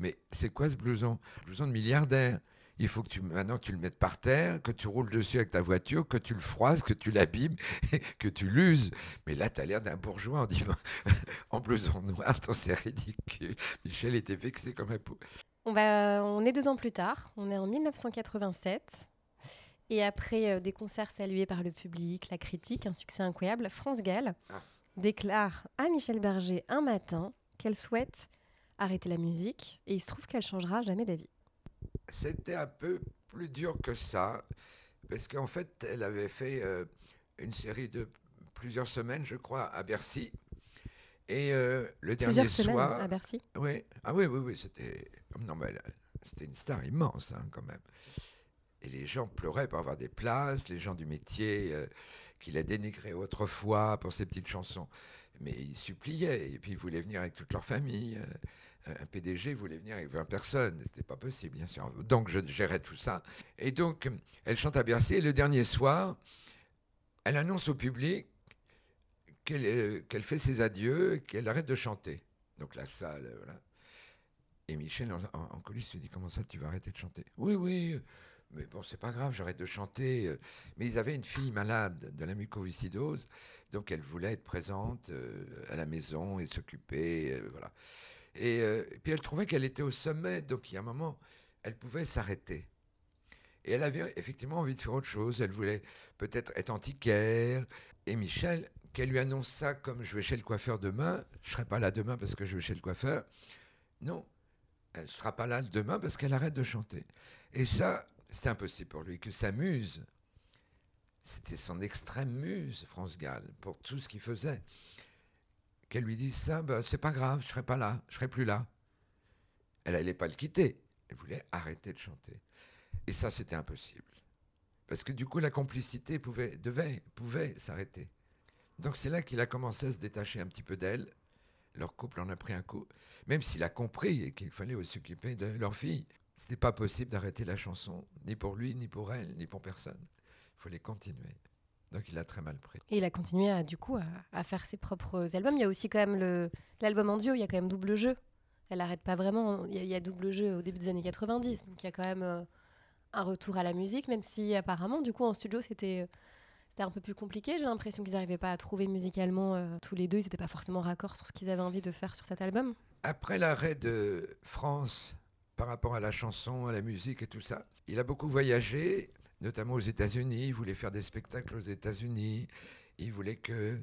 Mais c'est quoi ce blouson? Blouson de milliardaire. Il faut que tu, maintenant tu le mettes par terre, que tu roules dessus avec ta voiture, que tu le froisses, que tu l'abîmes, (laughs) que tu l'uses. Mais là, tu as l'air d'un bourgeois en, disant, (laughs) en blouson noir, c'est ridicule. Michel était vexé comme un pou. On, va, on est deux ans plus tard, on est en 1987. Et après euh, des concerts salués par le public, la critique, un succès incroyable, France Gall ah. déclare à Michel Berger un matin qu'elle souhaite arrêter la musique et il se trouve qu'elle changera jamais d'avis. C'était un peu plus dur que ça, parce qu'en fait, elle avait fait euh, une série de plusieurs semaines, je crois, à Bercy. Et euh, le dernier soir. à Bercy? Oui, ah oui, oui, oui, c'était. Non, mais c'était une star immense, hein, quand même. Et les gens pleuraient pour avoir des places, les gens du métier euh, qu'il a dénigré autrefois pour ses petites chansons. Mais ils suppliaient, et puis ils voulaient venir avec toute leur famille. Euh, un PDG voulait venir avec 20 personnes, c'était pas possible, bien sûr. Donc je gérais tout ça. Et donc, elle chante à Bercy, et le dernier soir, elle annonce au public qu'elle euh, fait ses adieux, qu'elle arrête de chanter. Donc la salle, voilà. Et Michel, en, en coulisses, lui dit Comment ça, tu vas arrêter de chanter? Oui, oui, mais bon, c'est pas grave, j'arrête de chanter. Euh. Mais ils avaient une fille malade de la mucoviscidose, donc elle voulait être présente euh, à la maison et s'occuper, euh, voilà. Et, puis elle trouvait qu'elle était au sommet, donc il y a un moment, elle pouvait s'arrêter. Et elle avait effectivement envie de faire autre chose. Elle voulait peut-être être antiquaire. Et Michel, qu'elle lui annonce ça comme je vais chez le coiffeur demain, je serai pas là demain parce que je vais chez le coiffeur. Non, elle sera pas là demain parce qu'elle arrête de chanter. Et ça, c'était impossible pour lui. Que sa muse, c'était son extrême muse, France Gall, pour tout ce qu'il faisait. Qu'elle lui dise ça, ben, c'est pas grave, je serai pas là, je serai plus là. Elle n'allait pas le quitter. Elle voulait arrêter de chanter. Et ça, c'était impossible. Parce que du coup, la complicité pouvait, devait, pouvait s'arrêter. Donc c'est là qu'il a commencé à se détacher un petit peu d'elle. Leur couple en a pris un coup, même s'il a compris qu'il fallait s'occuper de leur fille. C'était pas possible d'arrêter la chanson, ni pour lui, ni pour elle, ni pour personne. Il fallait continuer. Donc il a très mal pris. Et il a continué à, du coup à, faire ses propres albums. Il y a aussi quand même l'album en duo, il y a quand même double jeu. Elle n'arrête pas vraiment. Il y, a, double jeu au début des années 90. Donc il y a quand même euh, un retour à la musique, même si apparemment, du coup, en studio, c'était c'était un peu plus compliqué. J'ai l'impression qu'ils n'arrivaient pas à trouver musicalement euh, tous les deux. Ils n'étaient pas forcément raccords sur ce qu'ils avaient envie de faire sur cet album. Après l'arrêt de France par rapport à la chanson, à la musique et tout ça, il a beaucoup voyagé, notamment aux États-Unis. Il voulait faire des spectacles aux États-Unis. Il voulait que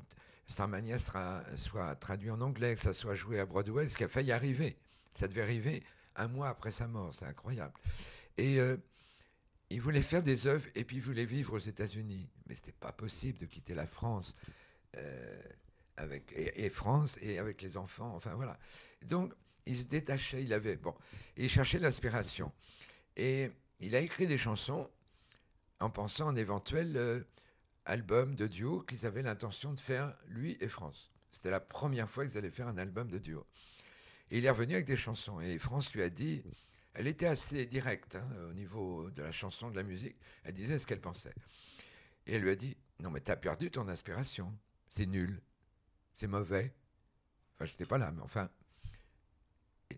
Starmania soit traduit en anglais, que ça soit joué à Broadway, ce qui a failli arriver. Ça devait arriver un mois après sa mort, c'est incroyable. Et euh, il voulait faire des œuvres et puis il voulait vivre aux États-Unis. Mais ce n'était pas possible de quitter la France. Euh, avec, et, France et avec les enfants, enfin voilà. Donc, il se détachait, il avait, bon, il cherchait l'inspiration. Et il a écrit des chansons en pensant à un éventuel euh, album de duo qu'ils avaient l'intention de faire, lui et France. C'était la première fois qu'ils allaient faire un album de duo. Et il est revenu avec des chansons. Et France lui a dit, elle était assez directe hein, au niveau de la chanson, de la musique. Elle disait ce qu'elle pensait. Et elle lui a dit, non mais t'as perdu ton inspiration. C'est nul. C'est mauvais. Enfin, je n'étais pas là, mais enfin,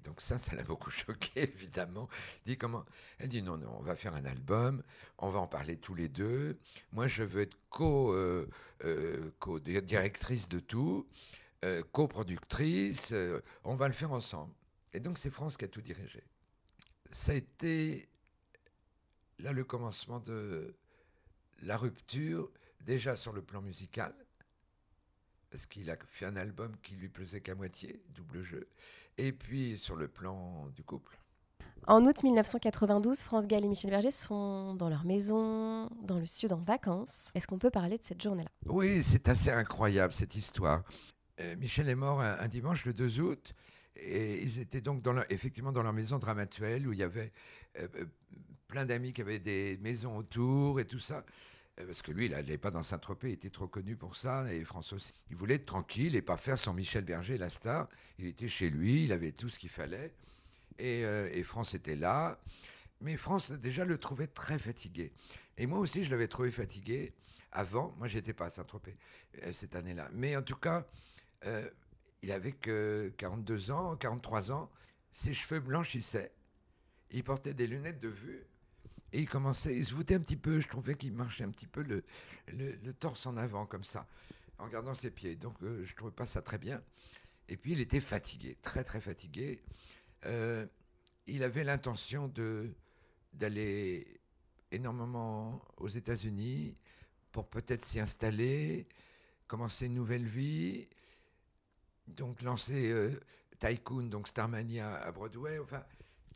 donc ça, ça l'a beaucoup choqué, (laughs) évidemment. dit comment Elle dit non, non, on va faire un album, on va en parler tous les deux. Moi, je veux être co, euh, euh, de tout, euh, coproductrice. on va le faire ensemble. Et donc c'est France qui a tout dirigé. Ça a été là le commencement de la rupture, déjà sur le plan musical, parce qu'il a fait un album qui lui plaisait qu'à moitié, double jeu, et puis sur le plan du couple. En août 1992, France Gall et Michel Berger sont dans leur maison, dans le sud, en vacances. Est-ce qu'on peut parler de cette journée-là? Oui, c'est assez incroyable cette histoire. Euh, Michel est mort un, dimanche le 2 août, et ils étaient donc dans effectivement dans leur maison dramatuelle où il y avait euh, euh, plein d'amis qui avaient des maisons autour et tout ça. Euh, parce que lui, il n'allait pas dans Saint-Tropez, il était trop connu pour ça, et François aussi. Il voulait être tranquille et pas faire son Michel Berger, la star. Il était chez lui, il avait tout ce qu'il fallait, et, euh, France était là. Mais France, déjà, le trouvait très fatigué. Et moi aussi, je l'avais trouvé fatigué avant. Moi, j'étais pas à Saint-Tropez euh, cette année-là. Mais en tout cas, il avait que 42 ans, 43 ans. Ses cheveux blanchissaient. Il portait des lunettes de vue. Et il commençait, il se voûtait un petit peu, je trouvais qu'il marchait un petit peu le, le, torse en avant, comme ça, en regardant ses pieds. Donc euh, je trouvais pas ça très bien. Et puis il était fatigué, très très fatigué. Euh, il avait l'intention d'aller énormément aux États-Unis pour peut-être s'y installer, commencer une nouvelle vie, donc lancer euh, Tycoon, donc Starmania à Broadway. Enfin,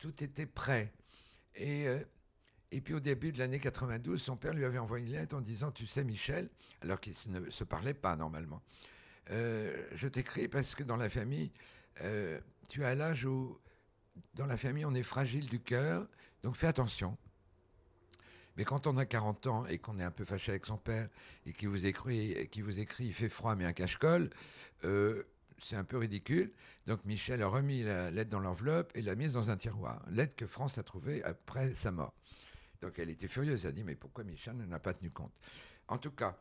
tout était prêt. Et et puis au début de l'année 92, son père lui avait envoyé une lettre en disant Tu sais, Michel, alors qu'ils ne se parlaient pas normalement, euh, je t'écris parce que dans la famille, euh, tu as l'âge où, dans la famille, on est fragile du cœur, donc fais attention. Mais quand on a 40 ans et qu'on est un peu fâché avec son père et qu'il vous écrit, qui vous écrit il fait froid mais un cache-colle, euh, c'est un peu ridicule. Donc Michel a remis la lettre dans l'enveloppe et l'a mise dans un tiroir. Lettre que France a trouvée après sa mort. Donc elle était furieuse. Elle a dit Mais pourquoi Michel n'en a pas tenu compte? En tout cas,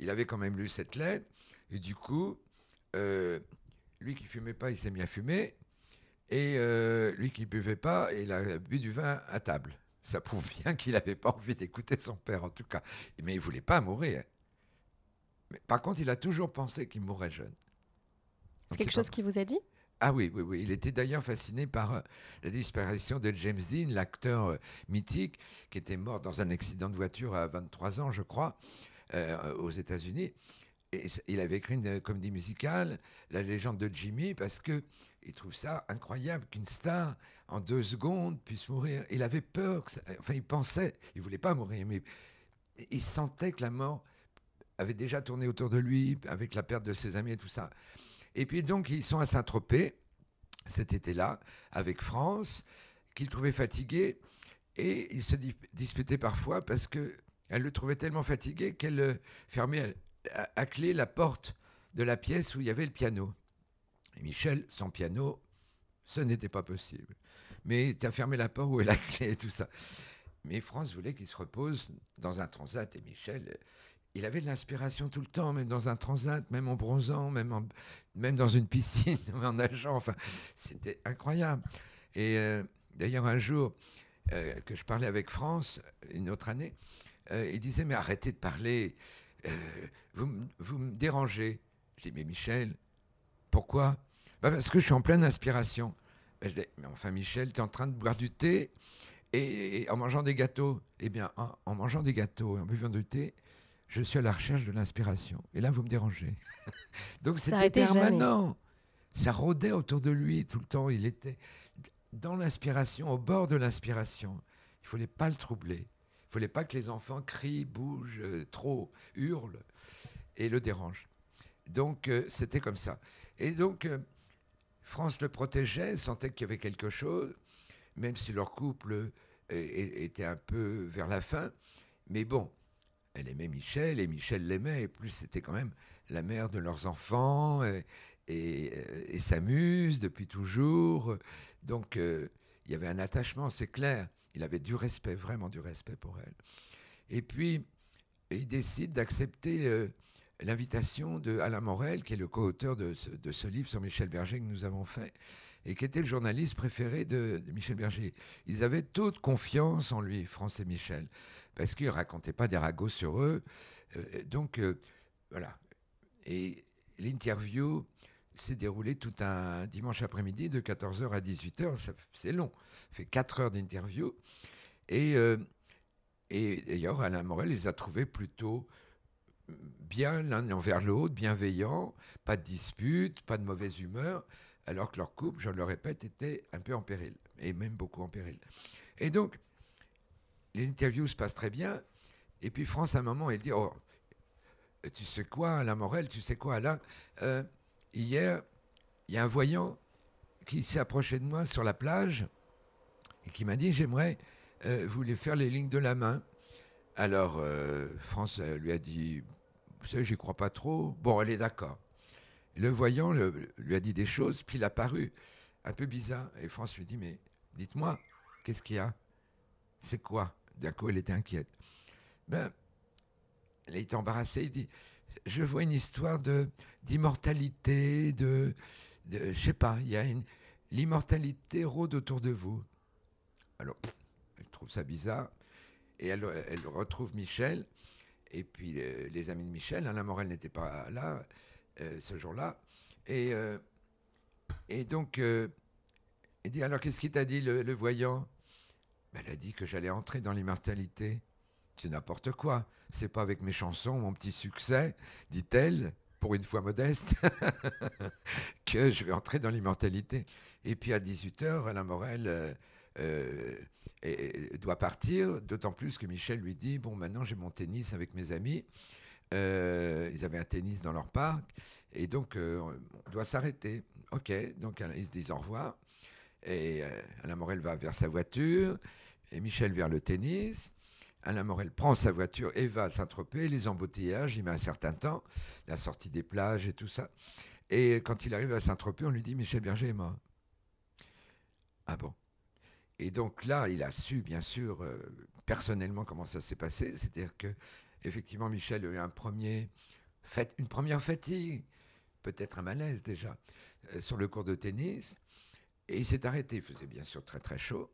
il avait quand même lu cette lettre. Et du coup, euh, lui qui fumait pas, il s'est mis à fumer. Et euh, lui qui buvait pas, il a bu du vin à table. Ça prouve bien qu'il n'avait pas envie d'écouter son père, en tout cas. Mais il voulait pas mourir. Mais par contre, il a toujours pensé qu'il mourrait jeune. C'est quelque chose qu'il vous a dit? Ah oui, oui, oui. Il était d'ailleurs fasciné par euh, la disparition de James Dean, l'acteur euh, mythique, qui était mort dans un accident de voiture à 23 ans, je crois, euh, aux États-Unis. Et il avait écrit une comédie musicale, La légende de Jimmy, parce que il trouve ça incroyable qu'une star, en deux secondes, puisse mourir. Il avait peur, enfin, il pensait, il voulait pas mourir, mais il sentait que la mort avait déjà tourné autour de lui, avec la perte de ses amis et tout ça. Et puis donc, ils sont à Saint-Tropez cet été-là, avec France, qu'il trouvait fatigué. Et ils se disputaient parfois parce qu'elle le trouvait tellement fatigué qu'elle euh, fermait à, clé la porte de la pièce où il y avait le piano. Et Michel, sans piano, ce n'était pas possible. Mais tu as fermé la porte où est la clé et tout ça. Mais France voulait qu'il se repose dans un transat. Et Michel, il avait de l'inspiration tout le temps, même dans un transat, même en bronzant, même, même dans une piscine, (laughs) en nageant. Enfin, c'était incroyable. Et euh, d'ailleurs, un jour euh, que je parlais avec France, une autre année, euh, il disait Mais arrêtez de parler, vous, vous, me dérangez. J'ai dit Mais Michel, pourquoi? Bah, Parce que je suis en pleine inspiration. Ben, mais enfin, Michel, tu es en train de boire du thé et, en mangeant des gâteaux. Eh bien, en, en mangeant des gâteaux et en buvant du thé, je suis à la recherche de l'inspiration. Et là, vous me dérangez. (laughs) Donc c'était permanent. Ça rôdait autour de lui tout le temps. Il était dans l'inspiration, au bord de l'inspiration. Il ne fallait pas le troubler. Il ne fallait pas que les enfants crient, bougent euh, trop, hurlent et le dérangent. Donc euh, c'était comme ça. Et donc euh, France le protégeait, sentait qu'il y avait quelque chose, même si leur couple était un peu vers la fin. Mais bon, elle aimait Michel et Michel l'aimait, et plus c'était quand même la mère de leurs enfants, et, et, s'amuse depuis toujours. Donc euh, il y avait un attachement, c'est clair. Il avait du respect, vraiment du respect pour elle. Et puis, il décide d'accepter euh, l'invitation de Alain Morel, qui est le co-auteur de, ce livre sur Michel Berger que nous avons fait, et qui était le journaliste préféré de, de Michel Berger. Ils avaient toute confiance en lui, France et Michel parce qu'ils racontaient pas des ragots sur eux. Euh, donc, euh, voilà. Et l'interview s'est déroulée tout un dimanche après-midi de 14h à 18h. C'est long. Ça fait 4 heures d'interview. Et, euh, et d'ailleurs, Alain Morel les a trouvés plutôt bien l'un envers l'autre, bienveillants, pas de dispute, pas de mauvaise humeur, alors que leur couple, je le répète, était un peu en péril, et même beaucoup en péril. Et donc, l'interview se passe très bien. Et puis France, à un moment, elle dit Oh, tu sais quoi, Alain Morel, tu sais quoi, Alain euh, Hier, il y a un voyant qui s'est approché de moi sur la plage et qui m'a dit J'aimerais euh, vous les faire les lignes de la main. Alors, euh, France lui a dit Vous savez, j'y crois pas trop. Bon, elle est d'accord. Le voyant lui a dit des choses, puis il a paru un peu bizarre. Et France lui dit Mais dites-moi, qu'est-ce qu'il y a? C'est quoi? D'un coup, elle était inquiète. Ben, elle été embarrassée. Il dit Je vois une histoire d'immortalité, de, de. Je sais pas, il y a une. L'immortalité rôde autour de vous. Alors, elle trouve ça bizarre. Et elle, elle retrouve Michel. Et puis, les, amis de Michel, Alain Morel n'était pas là euh, ce jour-là. Et, euh, et donc, euh, il dit Alors, qu'est-ce qu'il t'a dit, le voyant? Elle a dit que j'allais entrer dans l'immortalité. C'est n'importe quoi. C'est pas avec mes chansons, mon petit succès, dit-elle, pour une fois modeste, (laughs) que je vais entrer dans l'immortalité. Et puis à 18h, Alain Morel euh, euh, doit partir, d'autant plus que Michel lui dit Bon, maintenant j'ai mon tennis avec mes amis. Euh, ils avaient un tennis dans leur parc. Et donc, on doit s'arrêter. OK, donc ils se disent au revoir. Et Alain Morel va vers sa voiture et Michel vers le tennis. Alain Morel prend sa voiture et va à Saint-Tropez, les embouteillages, il met un certain temps, la sortie des plages et tout ça. Et quand il arrive à Saint-Tropez, on lui dit Michel Berger est mort. Ah bon? Et donc là, il a su, bien sûr, euh, personnellement, comment ça s'est passé. C'est-à-dire que, effectivement, Michel a eu une première fatigue, peut-être un malaise déjà, euh, sur le cours de tennis. Et il s'est arrêté. Il faisait bien sûr très très chaud.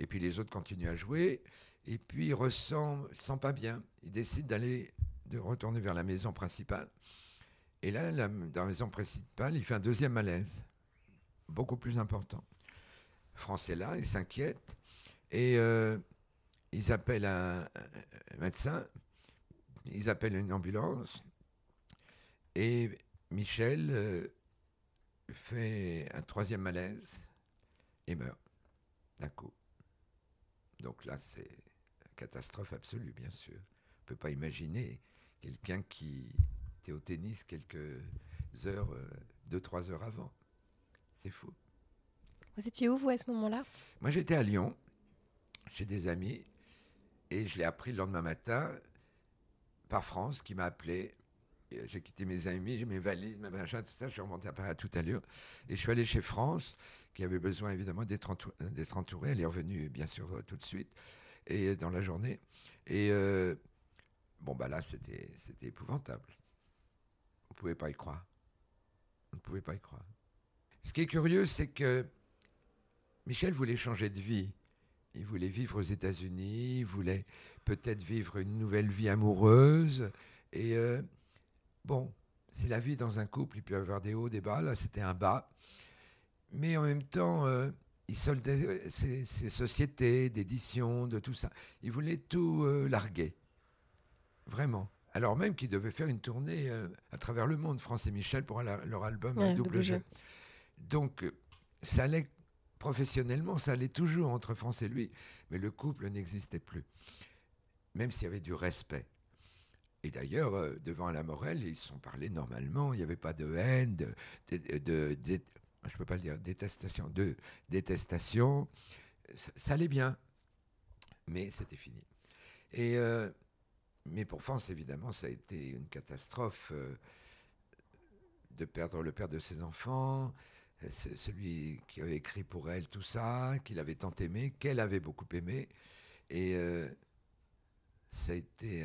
Et puis les autres continuent à jouer. Et puis il ressent, sent pas bien. Il décide d'aller, de retourner vers la maison principale. Et là, dans la maison principale, il fait un deuxième malaise, beaucoup plus important. France est là, il s'inquiète. Et euh, ils appellent un, médecin, ils appellent une ambulance. Et Michel euh, fait un troisième malaise et meurt d'un coup. Donc là, c'est une catastrophe absolue, bien sûr. On ne peut pas imaginer quelqu'un qui était au tennis quelques heures, euh, deux, trois heures avant. C'est fou. Vous étiez où, vous, à ce moment-là? Moi, j'étais à Lyon, chez des amis, et je l'ai appris le lendemain matin par France, qui m'a appelé. J'ai quitté mes amis, j'ai mes valises, mes machins, tout ça. Je suis remonté à Paris à toute allure. Et je suis allé chez France qui avait besoin évidemment d'être entourée. Elle est revenue bien sûr euh, tout de suite et dans la journée. Et euh, Bon, bah là, c'était épouvantable. On ne pouvait pas y croire. On ne pouvait pas y croire. Ce qui est curieux, c'est que Michel voulait changer de vie. Il voulait vivre aux États-Unis, il voulait peut-être vivre une nouvelle vie amoureuse. Et euh, bon, c'est la vie dans un couple, il peut y avoir des hauts, des bas. Là, c'était un bas. Mais en même temps, euh, il soldait ses, ses sociétés d'édition, de tout ça. Il voulait tout euh, larguer. Vraiment. Alors même qu'il devait faire une tournée euh, à travers le monde, France et Michel, pour la- leur album Ouais, double, jeu. Donc, ça allait professionnellement, ça allait toujours entre France et lui, mais le couple n'existait plus, même s'il y avait du respect. Et d'ailleurs, euh, devant Alain Morel, ils se sont parlé normalement, il n'y avait pas de haine, de, de, de- je peux pas le dire, détestation, de détestation, ça, allait bien, mais c'était fini. Et euh, mais pour France, évidemment, ça a été une catastrophe euh, de perdre le père de ses enfants, euh, celui qui avait écrit pour elle tout ça, qu'il avait tant aimé, qu'elle avait beaucoup aimé. Et ça a été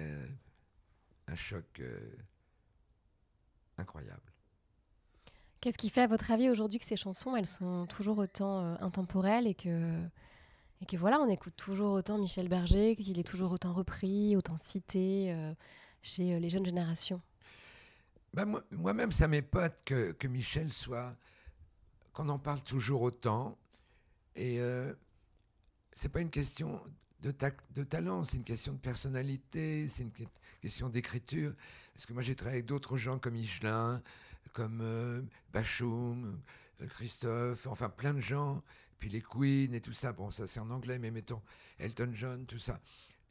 un choc incroyable. Qu'est-ce qui fait, à votre avis, aujourd'hui que ces chansons, elles sont toujours autant euh, intemporelles et que, et que voilà, on écoute toujours autant Michel Berger, qu'il est toujours autant repris, autant cité euh, chez euh, les jeunes générations? Moi- Moi-même, ça m'épate que, Michel soit. qu'on en parle toujours autant. Et euh, c'est pas une question de, de talent, c'est une question de personnalité, c'est une que- question d'écriture. Parce que moi, j'ai travaillé avec d'autres gens comme Michelin, comme euh, Bachoum, euh, Christophe, enfin plein de gens. Puis les Queen et tout ça. Bon, ça c'est en anglais, mais mettons Elton John, tout ça.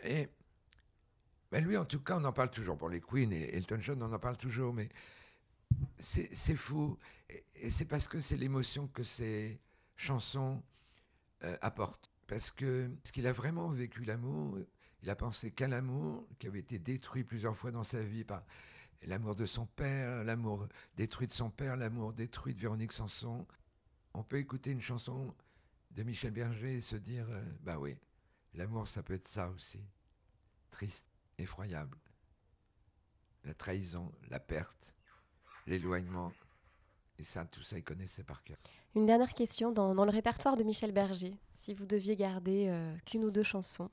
Et ben lui, en tout cas, on en parle toujours. Pour les Queen et Elton John, on en parle toujours, mais c'est fou. Et, c'est parce que c'est l'émotion que ces chansons euh, apportent. Parce que parce qu'il a vraiment vécu l'amour, il a pensé qu'à l'amour, qui avait été détruit plusieurs fois dans sa vie par l'amour de son père, l'amour détruit de son père, l'amour détruit de Véronique Sanson. On peut écouter une chanson de Michel Berger et se dire, euh, bah oui, l'amour, ça peut être ça aussi. Triste, effroyable. La trahison, la perte, l'éloignement. Et ça, tout ça, il connaissait par cœur. Une dernière question, dans, le répertoire de Michel Berger, si vous deviez garder euh, qu'une ou deux chansons,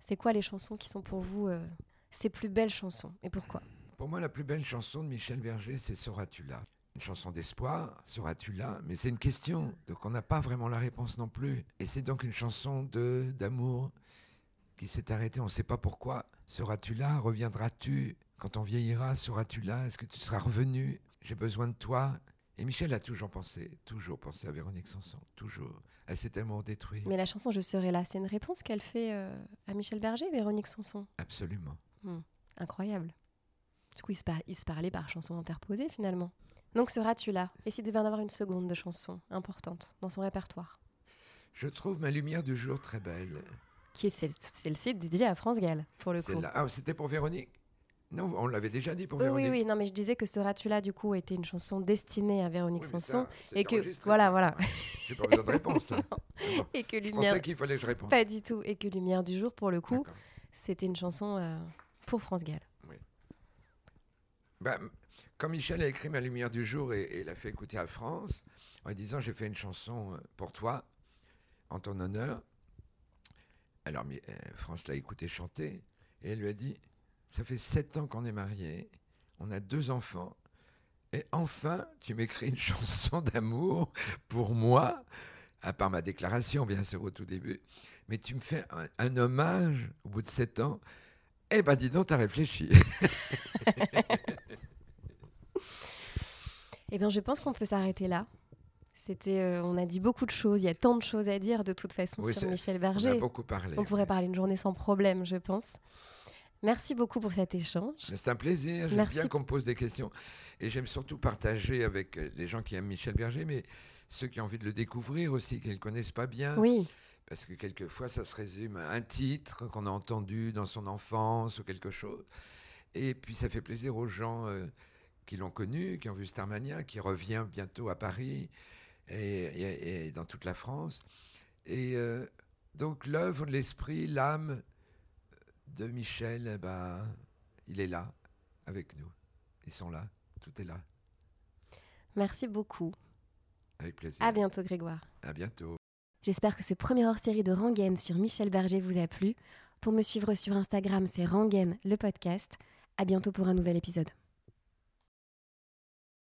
c'est quoi les chansons qui sont pour vous euh, ses plus belles chansons et pourquoi? Pour moi, la plus belle chanson de Michel Berger, c'est Seras-tu là Une chanson d'espoir, Seras-tu là Mais c'est une question, donc on n'a pas vraiment la réponse non plus. Et c'est donc une chanson de d'amour qui s'est arrêtée, on ne sait pas pourquoi. Seras-tu là Reviendras-tu? Quand on vieillira, seras-tu là Est-ce que tu seras revenu? J'ai besoin de toi. Et Michel a toujours pensé, toujours pensé à Véronique Sanson, toujours. Elle s'est tellement détruite. Mais la chanson Je serai là, c'est une réponse qu'elle fait euh, à Michel Berger, Véronique Sanson? Absolument. Incroyable. Du coup, ils se, par- ils se parlaient par chanson interposée finalement. Donc seras-tu là? Et s'il devait en avoir une seconde de chanson importante dans son répertoire? Je trouve ma lumière du jour très belle. Qui est celle- celle-ci dédiée à France Gall, pour le coup. Ah, c'était pour Véronique? Non, on l'avait déjà dit pour Oui, Véronique. oui, oui, non, mais je disais que Seras-tu là, du coup, était une chanson destinée à Véronique Oui, Sanson. ça, Et que, voilà, ça. voilà. J'ai pas besoin de réponse. là. (laughs) Bon, Et que Je Lumière. pensais qu'il fallait que je réponde. Pas du tout. Et que Lumière du jour, pour le coup, c'était une chanson euh, pour France Gall. Bah, quand Michel a écrit Ma lumière du jour et, et l'a fait écouter à France, en lui disant J'ai fait une chanson euh, pour toi, en ton honneur. Alors euh, France l'a écouté chanter et elle lui a dit Ça fait sept ans qu'on est mariés, on a deux enfants, et enfin tu m'écris une (laughs) chanson d'amour pour moi, à part ma déclaration bien sûr au tout début, mais tu me fais un, un hommage au bout de sept ans. Eh ben dis donc, t'as réfléchi. (laughs) Eh bien, je pense qu'on peut s'arrêter là. C'était, euh, on a dit beaucoup de choses. Il y a tant de choses à dire de toute façon Oui, sur Michel On a Berger. beaucoup parlé. On pourrait parler une journée sans problème, je pense. Merci beaucoup pour cet échange. C'est un plaisir. J'aime Merci. bien qu'on me pose des questions. Et j'aime surtout partager avec euh, les gens qui aiment Michel Berger, mais ceux qui ont envie de le découvrir aussi, qui ne le connaissent pas bien. Oui, Parce que quelquefois, ça se résume à un titre qu'on a entendu dans son enfance ou quelque chose. Et puis, ça fait plaisir aux gens euh, qui l'ont connu, qui ont vu Starmania, qui revient bientôt à Paris et, et- et dans toute la France. Et euh, donc, l'œuvre, l'esprit, l'âme de Michel, eh ben, il est là, avec nous. Ils sont là, tout est là. Merci beaucoup. Avec plaisir. À bientôt, Grégoire. À bientôt. J'espère que ce premier hors-série de Rangaine sur Michel Berger vous a plu. Pour me suivre sur Instagram, c'est Rangaine le podcast. À bientôt pour un nouvel épisode.